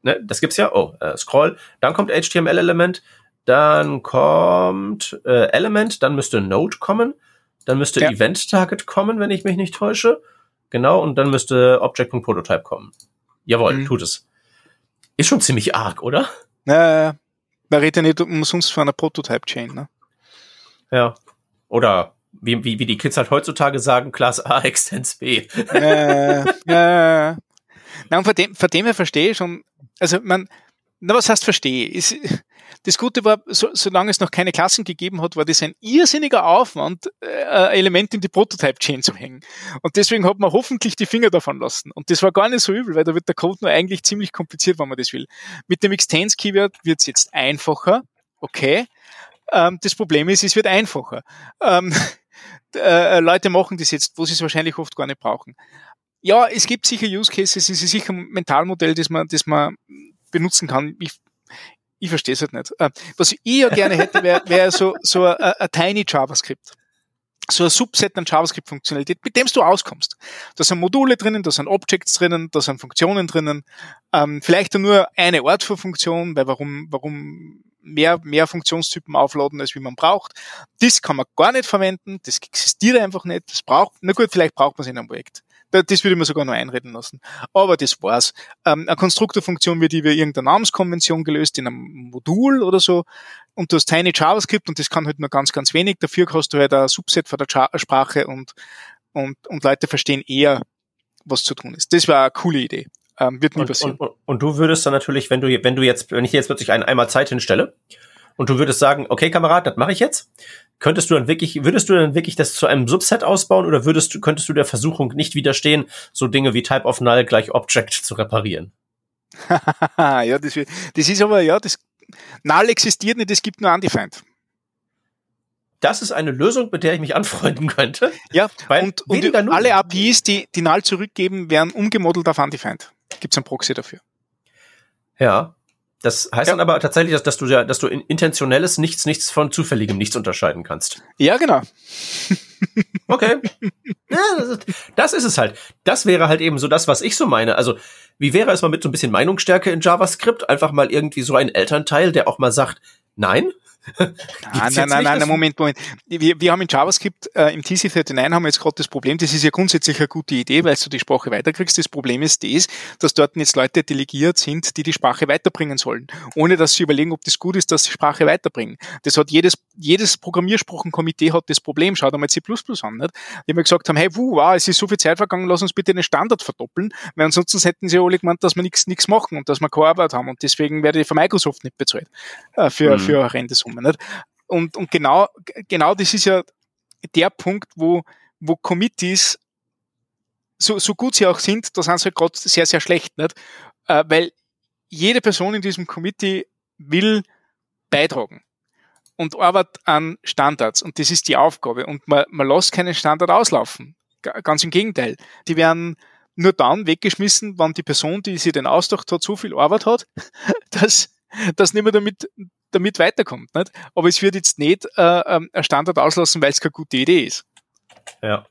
Ne, das gibt's ja. Oh, äh, Scroll. Dann kommt HTML-Element. Dann kommt äh, Element. Dann müsste Node kommen. Dann müsste ja. Event Target kommen, wenn ich mich nicht täusche. Genau. Und dann müsste Object.prototype kommen. Jawohl, mhm. tut es. Ist schon ziemlich arg, oder? Ja, man redet ja nicht umsonst von einer Prototype-Chain, ne? Ja. Oder wie, wie, wie die Kids halt heutzutage sagen, Class A, Extens B. Äh, äh. Und von dem, von dem her verstehe ich schon, also man, na, was heißt verstehe? Ist, das Gute war, so, solange es noch keine Klassen gegeben hat, war das ein irrsinniger Aufwand, äh, Element in die Prototype-Chain zu hängen. Und deswegen hat man hoffentlich die Finger davon lassen. Und das war gar nicht so übel, weil da wird der Code nur eigentlich ziemlich kompliziert, wenn man das will. Mit dem Extends-Keyword wird es jetzt einfacher. Okay. Ähm, das Problem ist, es wird einfacher. Ähm, äh, Leute machen das jetzt, wo sie es wahrscheinlich oft gar nicht brauchen. ja, es gibt sicher Use Cases, es ist sicher ein Mentalmodell, das man, das man benutzen kann. Ich, ich verstehe es halt nicht. Äh, was ich ja gerne hätte, wäre wär so, so ein, Tiny JavaScript so ein Subset an JavaScript-Funktionalität, mit dem du auskommst. Da sind Module drinnen, da sind Objects drinnen, da sind Funktionen drinnen, ähm, vielleicht nur eine Art für Funktion, weil warum, warum mehr, mehr Funktionstypen aufladen, als wie man braucht. Das kann man gar nicht verwenden, das existiert einfach nicht, das braucht, na gut, vielleicht braucht man es in einem Projekt. Das würde ich mir sogar noch einreden lassen. Aber das war's. Ähm, eine Konstruktorfunktion wird über irgendeine Namenskonvention gelöst in einem Modul oder so. Und du hast Tiny JavaScript und das kann halt nur ganz, ganz wenig. Dafür hast du halt ein Subset von der Sprache und, und, und Leute verstehen eher, was zu tun ist. Das war eine coole Idee. Ähm, wird nie und, passieren. Und, und, du würdest dann natürlich, wenn du, wenn du jetzt, wenn ich jetzt plötzlich einen einmal Zeit hinstelle und du würdest sagen, okay, Kamerad, das mache ich jetzt, könntest du dann wirklich, würdest du dann wirklich das zu einem Subset ausbauen oder würdest du, könntest du der Versuchung nicht widerstehen, so Dinge wie Type of Null gleich Object zu reparieren? ja, das, das ist aber, ja, das Null existiert nicht, es gibt nur Undefined. Das ist eine Lösung, mit der ich mich anfreunden könnte. Ja, und, und alle APIs, die, die Null zurückgeben, werden umgemodelt auf Undefined. Gibt es ein Proxy dafür. Ja, das heißt ja. dann aber tatsächlich, dass, dass du ja, dass du in intentionelles Nichts, nichts von zufälligem Nichts unterscheiden kannst. Ja, genau. okay. Ja, das, ist, das ist es halt. Das wäre halt eben so das, was ich so meine. Also, wie wäre es mal mit so ein bisschen Meinungsstärke in JavaScript? Einfach mal irgendwie so ein Elternteil, der auch mal sagt, nein, nein, nein, nein, nein, Moment, Moment. Wir, wir haben in JavaScript äh, im TC39 haben wir jetzt gerade das Problem, das ist ja grundsätzlich eine gute Idee, weil du die Sprache weiterkriegst. Das Problem ist das, dass dort jetzt Leute delegiert sind, die die Sprache weiterbringen sollen, ohne dass sie überlegen, ob das gut ist, dass sie Sprache weiterbringen. Das hat jedes, jedes Programmiersprachenkomitee hat das Problem. Schaut einmal C++ an, nicht? Die wir gesagt haben, hey, wuh, wow, es ist so viel Zeit vergangen, lass uns bitte den Standard verdoppeln, weil ansonsten hätten sie alle gemeint, dass wir nichts nichts machen und dass wir keine Arbeit haben und deswegen werde ich von Microsoft nicht bezahlt äh, für, mhm. für horrende Summen kommen. Nicht? Und, und genau, genau das ist ja der Punkt, wo, wo Committees, so, so gut sie auch sind, da sind sie halt gerade sehr, sehr schlecht, nicht? Äh, weil jede Person in diesem Committee will beitragen und arbeitet an Standards und das ist die Aufgabe und man, man lässt keinen Standard auslaufen. Ganz im Gegenteil. Die werden nur dann weggeschmissen, wenn die Person, die sie den ausdacht hat, so viel Arbeit hat, dass, dass nicht mehr damit damit weiterkommt. Nicht? Aber es wird jetzt nicht äh, ähm, ein Standard auslassen, weil es keine gute Idee ist. Ja.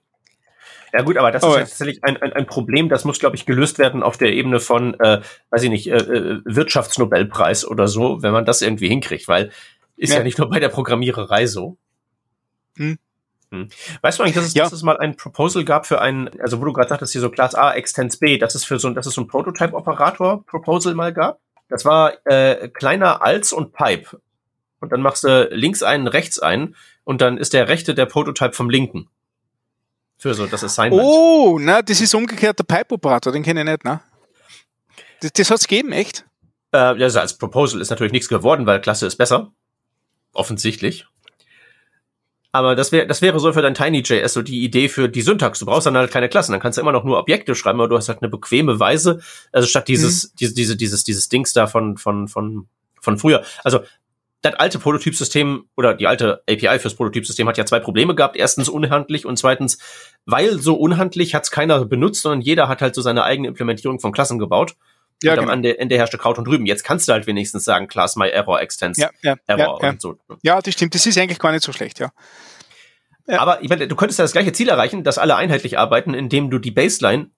Ja gut, aber das aber ist tatsächlich ein, ein, ein Problem, das muss, glaube ich, gelöst werden auf der Ebene von, äh, weiß ich nicht, äh, äh, Wirtschaftsnobelpreis oder so, wenn man das irgendwie hinkriegt, weil ist ja, ja nicht nur bei der Programmiererei so. Hm. Hm. Weißt du eigentlich, dass es, ja. dass es mal ein Proposal gab für einen, also wo du gerade sagtest, hier so Class A, Extens B, dass es für so, dass es so ein Prototype-Operator-Proposal mal gab? Das war äh, kleiner als und Pipe. Und dann machst du links einen, rechts einen und dann ist der rechte der Prototype vom linken. Für so das Assignment. Oh, na, das ist umgekehrt der Pipe-Operator, den kenne ich nicht, ne? Das, das hat's gegeben, echt? Äh, also als Proposal ist natürlich nichts geworden, weil Klasse ist besser. Offensichtlich. Aber das wäre, das wäre so für dein TinyJS so die Idee für die Syntax. Du brauchst dann halt keine Klassen. Dann kannst du immer noch nur Objekte schreiben, aber du hast halt eine bequeme Weise. Also statt dieses, mhm. diese, diese, dieses, dieses Dings da von, von, von, von früher. Also, das alte Prototypsystem oder die alte API fürs Prototypsystem hat ja zwei Probleme gehabt. Erstens unhandlich und zweitens, weil so unhandlich hat es keiner benutzt, sondern jeder hat halt so seine eigene Implementierung von Klassen gebaut. Ja, und genau. am Ende, Ende herrschte Kraut und Rüben. Jetzt kannst du halt wenigstens sagen, Class my error extends ja, ja, error ja, und so. Ja, das stimmt. Das ist eigentlich gar nicht so schlecht, ja. Aber ich meine, du könntest ja das gleiche Ziel erreichen, dass alle einheitlich arbeiten, indem du die Baseline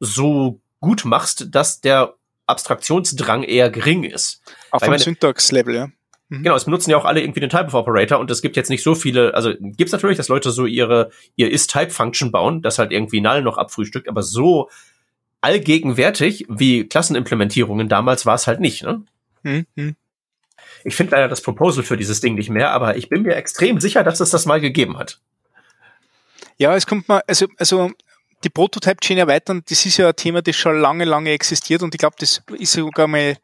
so gut machst, dass der Abstraktionsdrang eher gering ist. Auf dem Syntax-Level, ja. Mhm. Genau, es benutzen ja auch alle irgendwie den Type of Operator und es gibt jetzt nicht so viele, also gibt's natürlich, dass Leute so ihre ihr is-Type-Function bauen, das halt irgendwie null noch abfrühstückt, aber so allgegenwärtig wie Klassenimplementierungen damals war es halt nicht. Ne? Mhm. Ich finde leider das Proposal für dieses Ding nicht mehr, aber ich bin mir extrem sicher, dass es das mal gegeben hat. Ja, es kommt mal, also, also die Prototype-Chain erweitern, das ist ja ein Thema, das schon lange, lange existiert und ich glaube, das ist sogar mal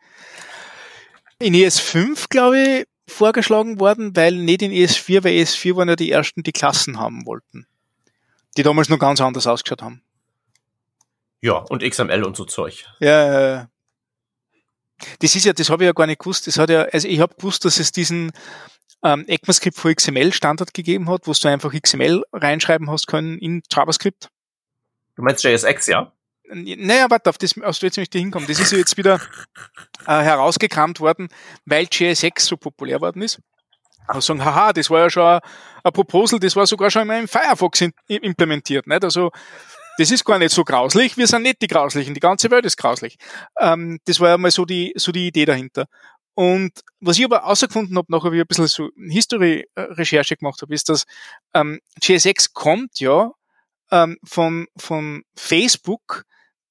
in ES5, glaube ich, vorgeschlagen worden, weil nicht in ES4, weil ES4 waren ja die ersten, die Klassen haben wollten. Die damals noch ganz anders ausgeschaut haben. Ja, und XML und so Zeug. Ja, das ist ja, das habe ich ja gar nicht gewusst. Das hat ja, also ich habe gewusst, dass es diesen ähm, ECMAScript für XML Standard gegeben hat, wo du einfach XML reinschreiben hast können in JavaScript. Du meinst JSX, ja? naja, warte, auf das, auf das möchte ich hinkommen. Das ist jetzt wieder äh, herausgekramt worden, weil JSX so populär worden ist. Und sagen, haha, das war ja schon ein, ein Proposal, das war sogar schon im Firefox in, implementiert. Nicht? Also das ist gar nicht so grauslich, wir sind nicht die Grauslichen, die ganze Welt ist grauslich. Ähm, das war ja mal so die, so die Idee dahinter. Und was ich aber außergefunden habe, nachher wie ich ein bisschen so History-Recherche gemacht habe, ist, dass ähm, JSX kommt ja ähm, von, von Facebook,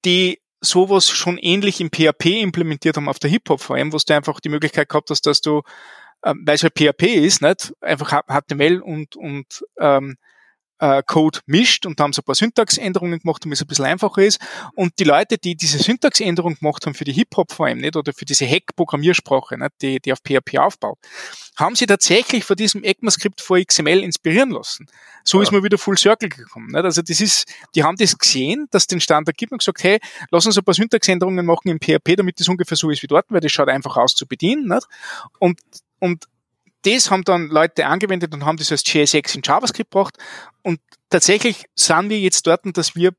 die sowas schon ähnlich im PHP implementiert haben auf der Hip-Hop vor allem, wo du einfach die Möglichkeit gehabt hast, dass du, ähm, weil es halt PHP ist, nicht, einfach HTML und, und ähm, äh, Code mischt und da haben sie ein paar Syntaxänderungen gemacht, damit es ein bisschen einfacher ist. Und die Leute, die diese Syntaxänderung gemacht haben für die Hip-Hop vor allem, nicht, oder für diese Hack-Programmiersprache, nicht, die, die auf PHP aufbaut, haben sie tatsächlich von diesem ECMAScript vor XML inspirieren lassen. So ja. ist man wieder Full Circle gekommen. Nicht? Also das ist, die haben das gesehen, dass den Standard gibt und gesagt, hey, lass uns ein paar Syntaxänderungen machen im PHP, damit das ungefähr so ist wie dort, weil das schaut einfach aus zu bedienen. Nicht? Und, und das haben dann Leute angewendet und haben das als JSX in JavaScript gebracht. Und tatsächlich sind wir jetzt dort, dass wir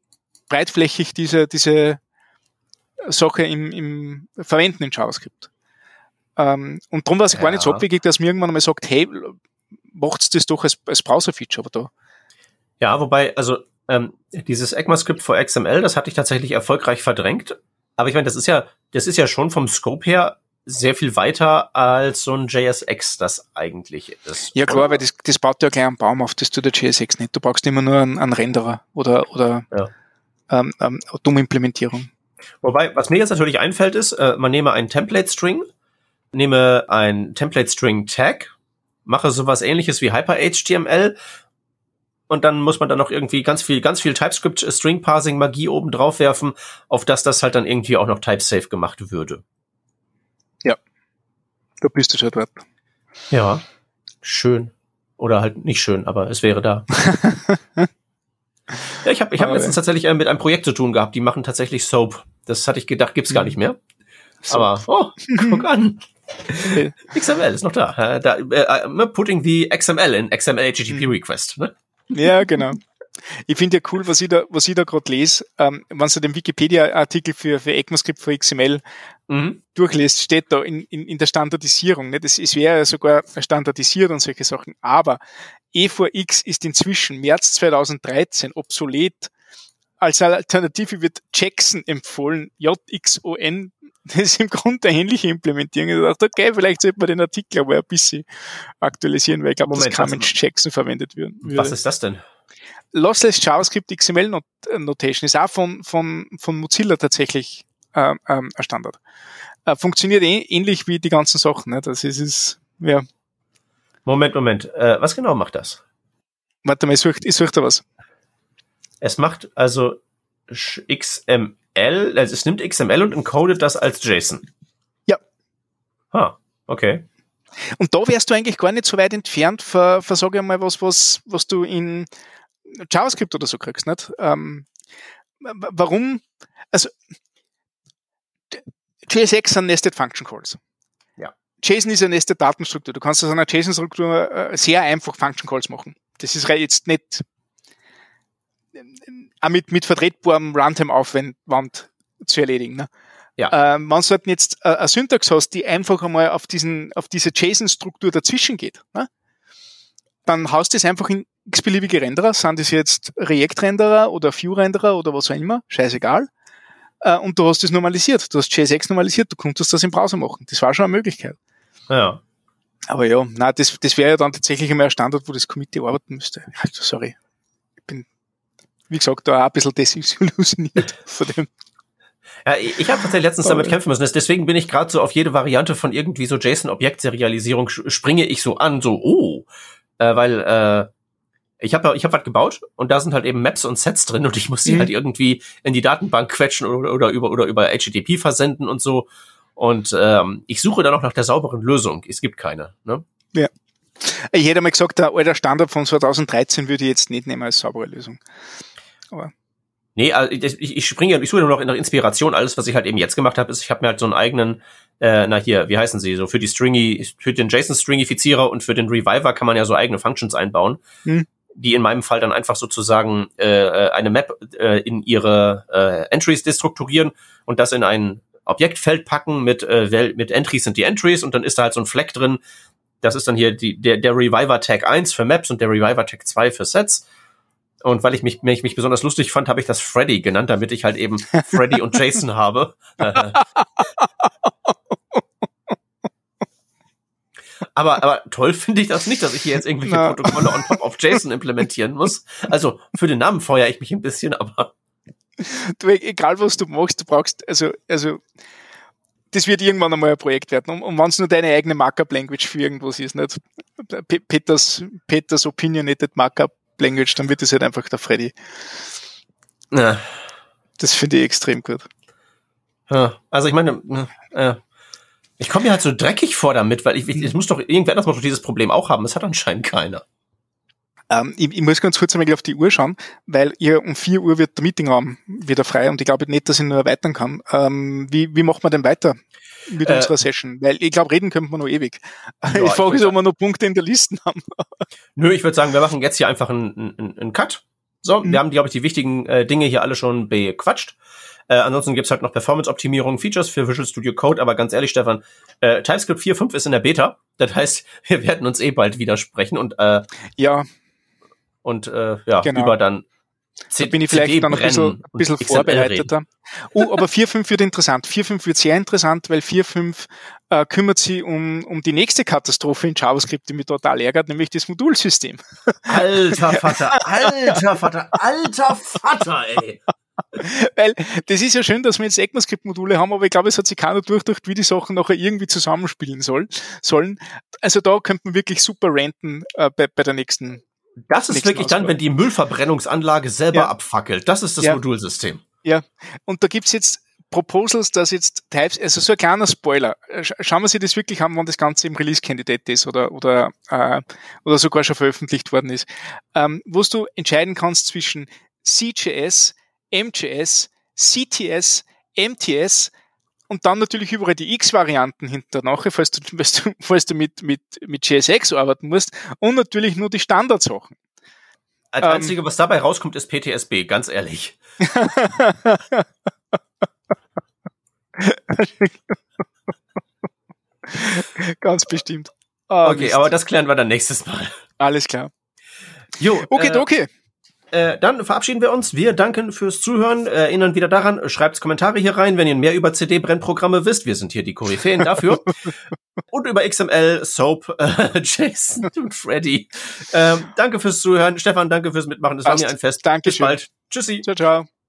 breitflächig diese, diese Sache im, im verwenden in JavaScript. Ähm, und darum war es ja. gar nicht so abwegig, dass mir irgendwann einmal sagt, hey, macht's das doch als, als Browser-Feature, aber da. Ja, wobei, also ähm, dieses ECMAScript for XML, das hatte ich tatsächlich erfolgreich verdrängt. Aber ich meine, das ist ja, das ist ja schon vom Scope her sehr viel weiter als so ein JSX das eigentlich ist. Ja klar, weil das, das baut ja gleich einen Baum auf, das tut der JSX nicht. Du brauchst immer nur einen, einen Renderer oder, oder ja. ähm, ähm, dumme Implementierung. Wobei, was mir jetzt natürlich einfällt, ist, äh, man nehme einen Template-String, nehme ein Template-String-Tag, mache sowas ähnliches wie Hyper-HTML und dann muss man dann noch irgendwie ganz viel, ganz viel TypeScript String Parsing Magie oben drauf werfen, auf das das halt dann irgendwie auch noch type-safe gemacht würde. Da bist du schon dort. Ja, schön. Oder halt nicht schön, aber es wäre da. ja, ich habe ich hab letztens tatsächlich äh, mit einem Projekt zu tun gehabt, die machen tatsächlich Soap. Das hatte ich gedacht, gibt's gar nicht mehr. Soap. Aber, oh, guck an. XML ist noch da. da uh, putting the XML in XML HTTP hm. Request. Ne? Ja, genau. Ich finde ja cool, was ich da, was ich da gerade lese, ähm, wenn du den Wikipedia-Artikel für, für ECMAScript für XML mhm. durchlässt, steht da in, in, in der Standardisierung. Ne? Das, es wäre ja sogar standardisiert und solche Sachen. Aber E4X ist inzwischen März 2013 obsolet. Als Alternative wird Jackson empfohlen, JXON. Das ist im Grunde eine ähnliche Implementierung. Ich dachte, okay, vielleicht sollte man den Artikel aber ein bisschen aktualisieren, weil ich glaube, dass kein Mensch Jackson verwendet wird. Was ist das denn? Lossless JavaScript XML Not Notation ist auch von, von, von Mozilla tatsächlich ähm, ähm, ein Standard. Äh, funktioniert eh, ähnlich wie die ganzen Sachen. Ne? Das ist, ist ja. Moment, Moment. Äh, was genau macht das? Warte mal, ich suche, ich suche da was. Es macht also XML, also es nimmt XML und encodet das als JSON. Ja. Ah, okay. Und da wärst du eigentlich gar nicht so weit entfernt, für, für sag ich mal, was, was, was du in JavaScript oder so kriegst, nicht? Ähm, warum? Also, JSX sind Nested Function Calls. Ja. JSON ist eine Nested Datenstruktur. Du kannst aus einer JSON-Struktur äh, sehr einfach Function Calls machen. Das ist jetzt nicht auch mit, mit vertretbarem Runtime-Aufwand zu erledigen. Ne? Ja. Ähm, wenn du halt jetzt äh, eine Syntax hast, die einfach einmal auf diesen, auf diese JSON-Struktur dazwischen geht, ne? dann haust du es einfach in x-beliebige Renderer, sind das jetzt React-Renderer oder Vue-Renderer oder was auch immer, scheißegal. Äh, und du hast das normalisiert. Du hast JSX normalisiert, du konntest das im Browser machen. Das war schon eine Möglichkeit. Ja. Aber ja, na, das, das wäre ja dann tatsächlich einmal ein Standard, wo das Committee arbeiten müsste. Also, sorry. Ich bin, wie gesagt, da auch ein bisschen desillusioniert von dem. Ja, ich habe tatsächlich letztens damit kämpfen müssen. Deswegen bin ich gerade so auf jede Variante von irgendwie so JSON-Objektserialisierung springe ich so an, so, oh, äh, weil äh, ich habe ich hab was gebaut und da sind halt eben Maps und Sets drin und ich muss die mhm. halt irgendwie in die Datenbank quetschen oder, oder über oder über HTTP versenden und so. Und ähm, ich suche dann auch nach der sauberen Lösung. Es gibt keine. Ne? Ja. Ich hätte mal gesagt, der alte Standard von 2013 würde ich jetzt nicht nehmen als saubere Lösung. Aber Nee, also ich, ich springe, ich suche nur noch nach Inspiration. Alles, was ich halt eben jetzt gemacht habe, ist, ich habe mir halt so einen eigenen, äh, na hier, wie heißen sie, so für die Stringy, für den JSON-Stringifizierer und für den Reviver kann man ja so eigene Functions einbauen. Hm die in meinem Fall dann einfach sozusagen äh, eine Map äh, in ihre äh, Entries destrukturieren und das in ein Objektfeld packen mit, äh, mit Entries sind die Entries und dann ist da halt so ein Fleck drin. Das ist dann hier die, der, der Reviver Tag 1 für Maps und der Reviver Tag 2 für Sets. Und weil ich mich, mich, mich besonders lustig fand, habe ich das Freddy genannt, damit ich halt eben Freddy und Jason habe. aber, aber toll finde ich das nicht, dass ich hier jetzt irgendwelche Na. Protokolle on top of JSON implementieren muss. Also für den Namen feuere ich mich ein bisschen, aber. Du, egal was du machst, du brauchst, also, also, das wird irgendwann einmal ein Projekt werden. Und, und wenn es nur deine eigene Markup-Language für irgendwas ist, nicht? Peters, Peters Opinionated Markup Language, dann wird es halt einfach der Freddy. Ja. Das finde ich extrem gut. Ja, also ich meine, äh, ich komme mir halt so dreckig vor damit, weil ich, ich, ich muss doch irgendwer anders mal dieses Problem auch haben. Das hat anscheinend keiner. Ähm, ich, ich, muss ganz kurz einmal auf die Uhr schauen, weil ihr um 4 Uhr wird der Meetingraum wieder frei und ich glaube nicht, dass ich nur erweitern kann. Ähm, wie, wie macht man denn weiter mit äh, unserer Session? Weil ich glaube, reden könnte man noch ewig. Ja, ich frage mich, ob wir noch Punkte in der Liste haben. Nö, ich würde sagen, wir machen jetzt hier einfach einen, einen, einen Cut. So, mhm. wir haben, glaube ich, die wichtigen äh, Dinge hier alle schon bequatscht. Äh, ansonsten gibt's halt noch Performance-Optimierung, Features für Visual Studio Code, aber ganz ehrlich, Stefan, äh, TypeScript 4.5 ist in der Beta. Das heißt, wir werden uns eh bald widersprechen und äh, ja. Und äh, ja, genau. über dann da bin ich vielleicht dann ein bisschen, ein bisschen vorbereiteter. Oh, aber 4.5 wird interessant. 4.5 wird sehr interessant, weil 4.5 äh, kümmert sich um, um die nächste Katastrophe in JavaScript, die mich total ärgert, nämlich das Modulsystem. Alter Vater, alter Vater, alter Vater, ey. Weil das ist ja schön, dass wir jetzt ECMAScript-Module haben, aber ich glaube, es hat sich keiner durchdacht, wie die Sachen nachher irgendwie zusammenspielen soll, sollen. Also da könnte man wirklich super ranten äh, bei, bei der nächsten. Das ist wirklich dann, wenn die Müllverbrennungsanlage selber ja. abfackelt. Das ist das ja. Modulsystem. Ja, und da gibt's jetzt Proposals, dass jetzt Types, also so ein kleiner Spoiler, schauen wir sich das wirklich an, wann das Ganze im Release-Candidate ist oder, oder, äh, oder sogar schon veröffentlicht worden ist, ähm, wo du entscheiden kannst zwischen CJS, MJS, CTS, MTS und dann natürlich überall die X-Varianten hinterher, falls du, falls du, falls du mit, mit, mit JSX arbeiten musst und natürlich nur die Standardsachen. Ähm, Einzige, was dabei rauskommt, ist PTSB, ganz ehrlich. ganz bestimmt. Oh, okay, Mist. aber das klären wir dann nächstes Mal. Alles klar. Jo, okay, äh, okay. Äh, dann verabschieden wir uns. Wir danken fürs Zuhören. Erinnern wieder daran, schreibt Kommentare hier rein, wenn ihr mehr über CD-Brennprogramme wisst. Wir sind hier die Koryphäen dafür. und über XML, Soap, äh, Jason und Freddy. Ähm, danke fürs Zuhören. Stefan, danke fürs Mitmachen. Das Passt. war mir ein Fest. Danke. Bis bald. Tschüssi. Ciao, ciao.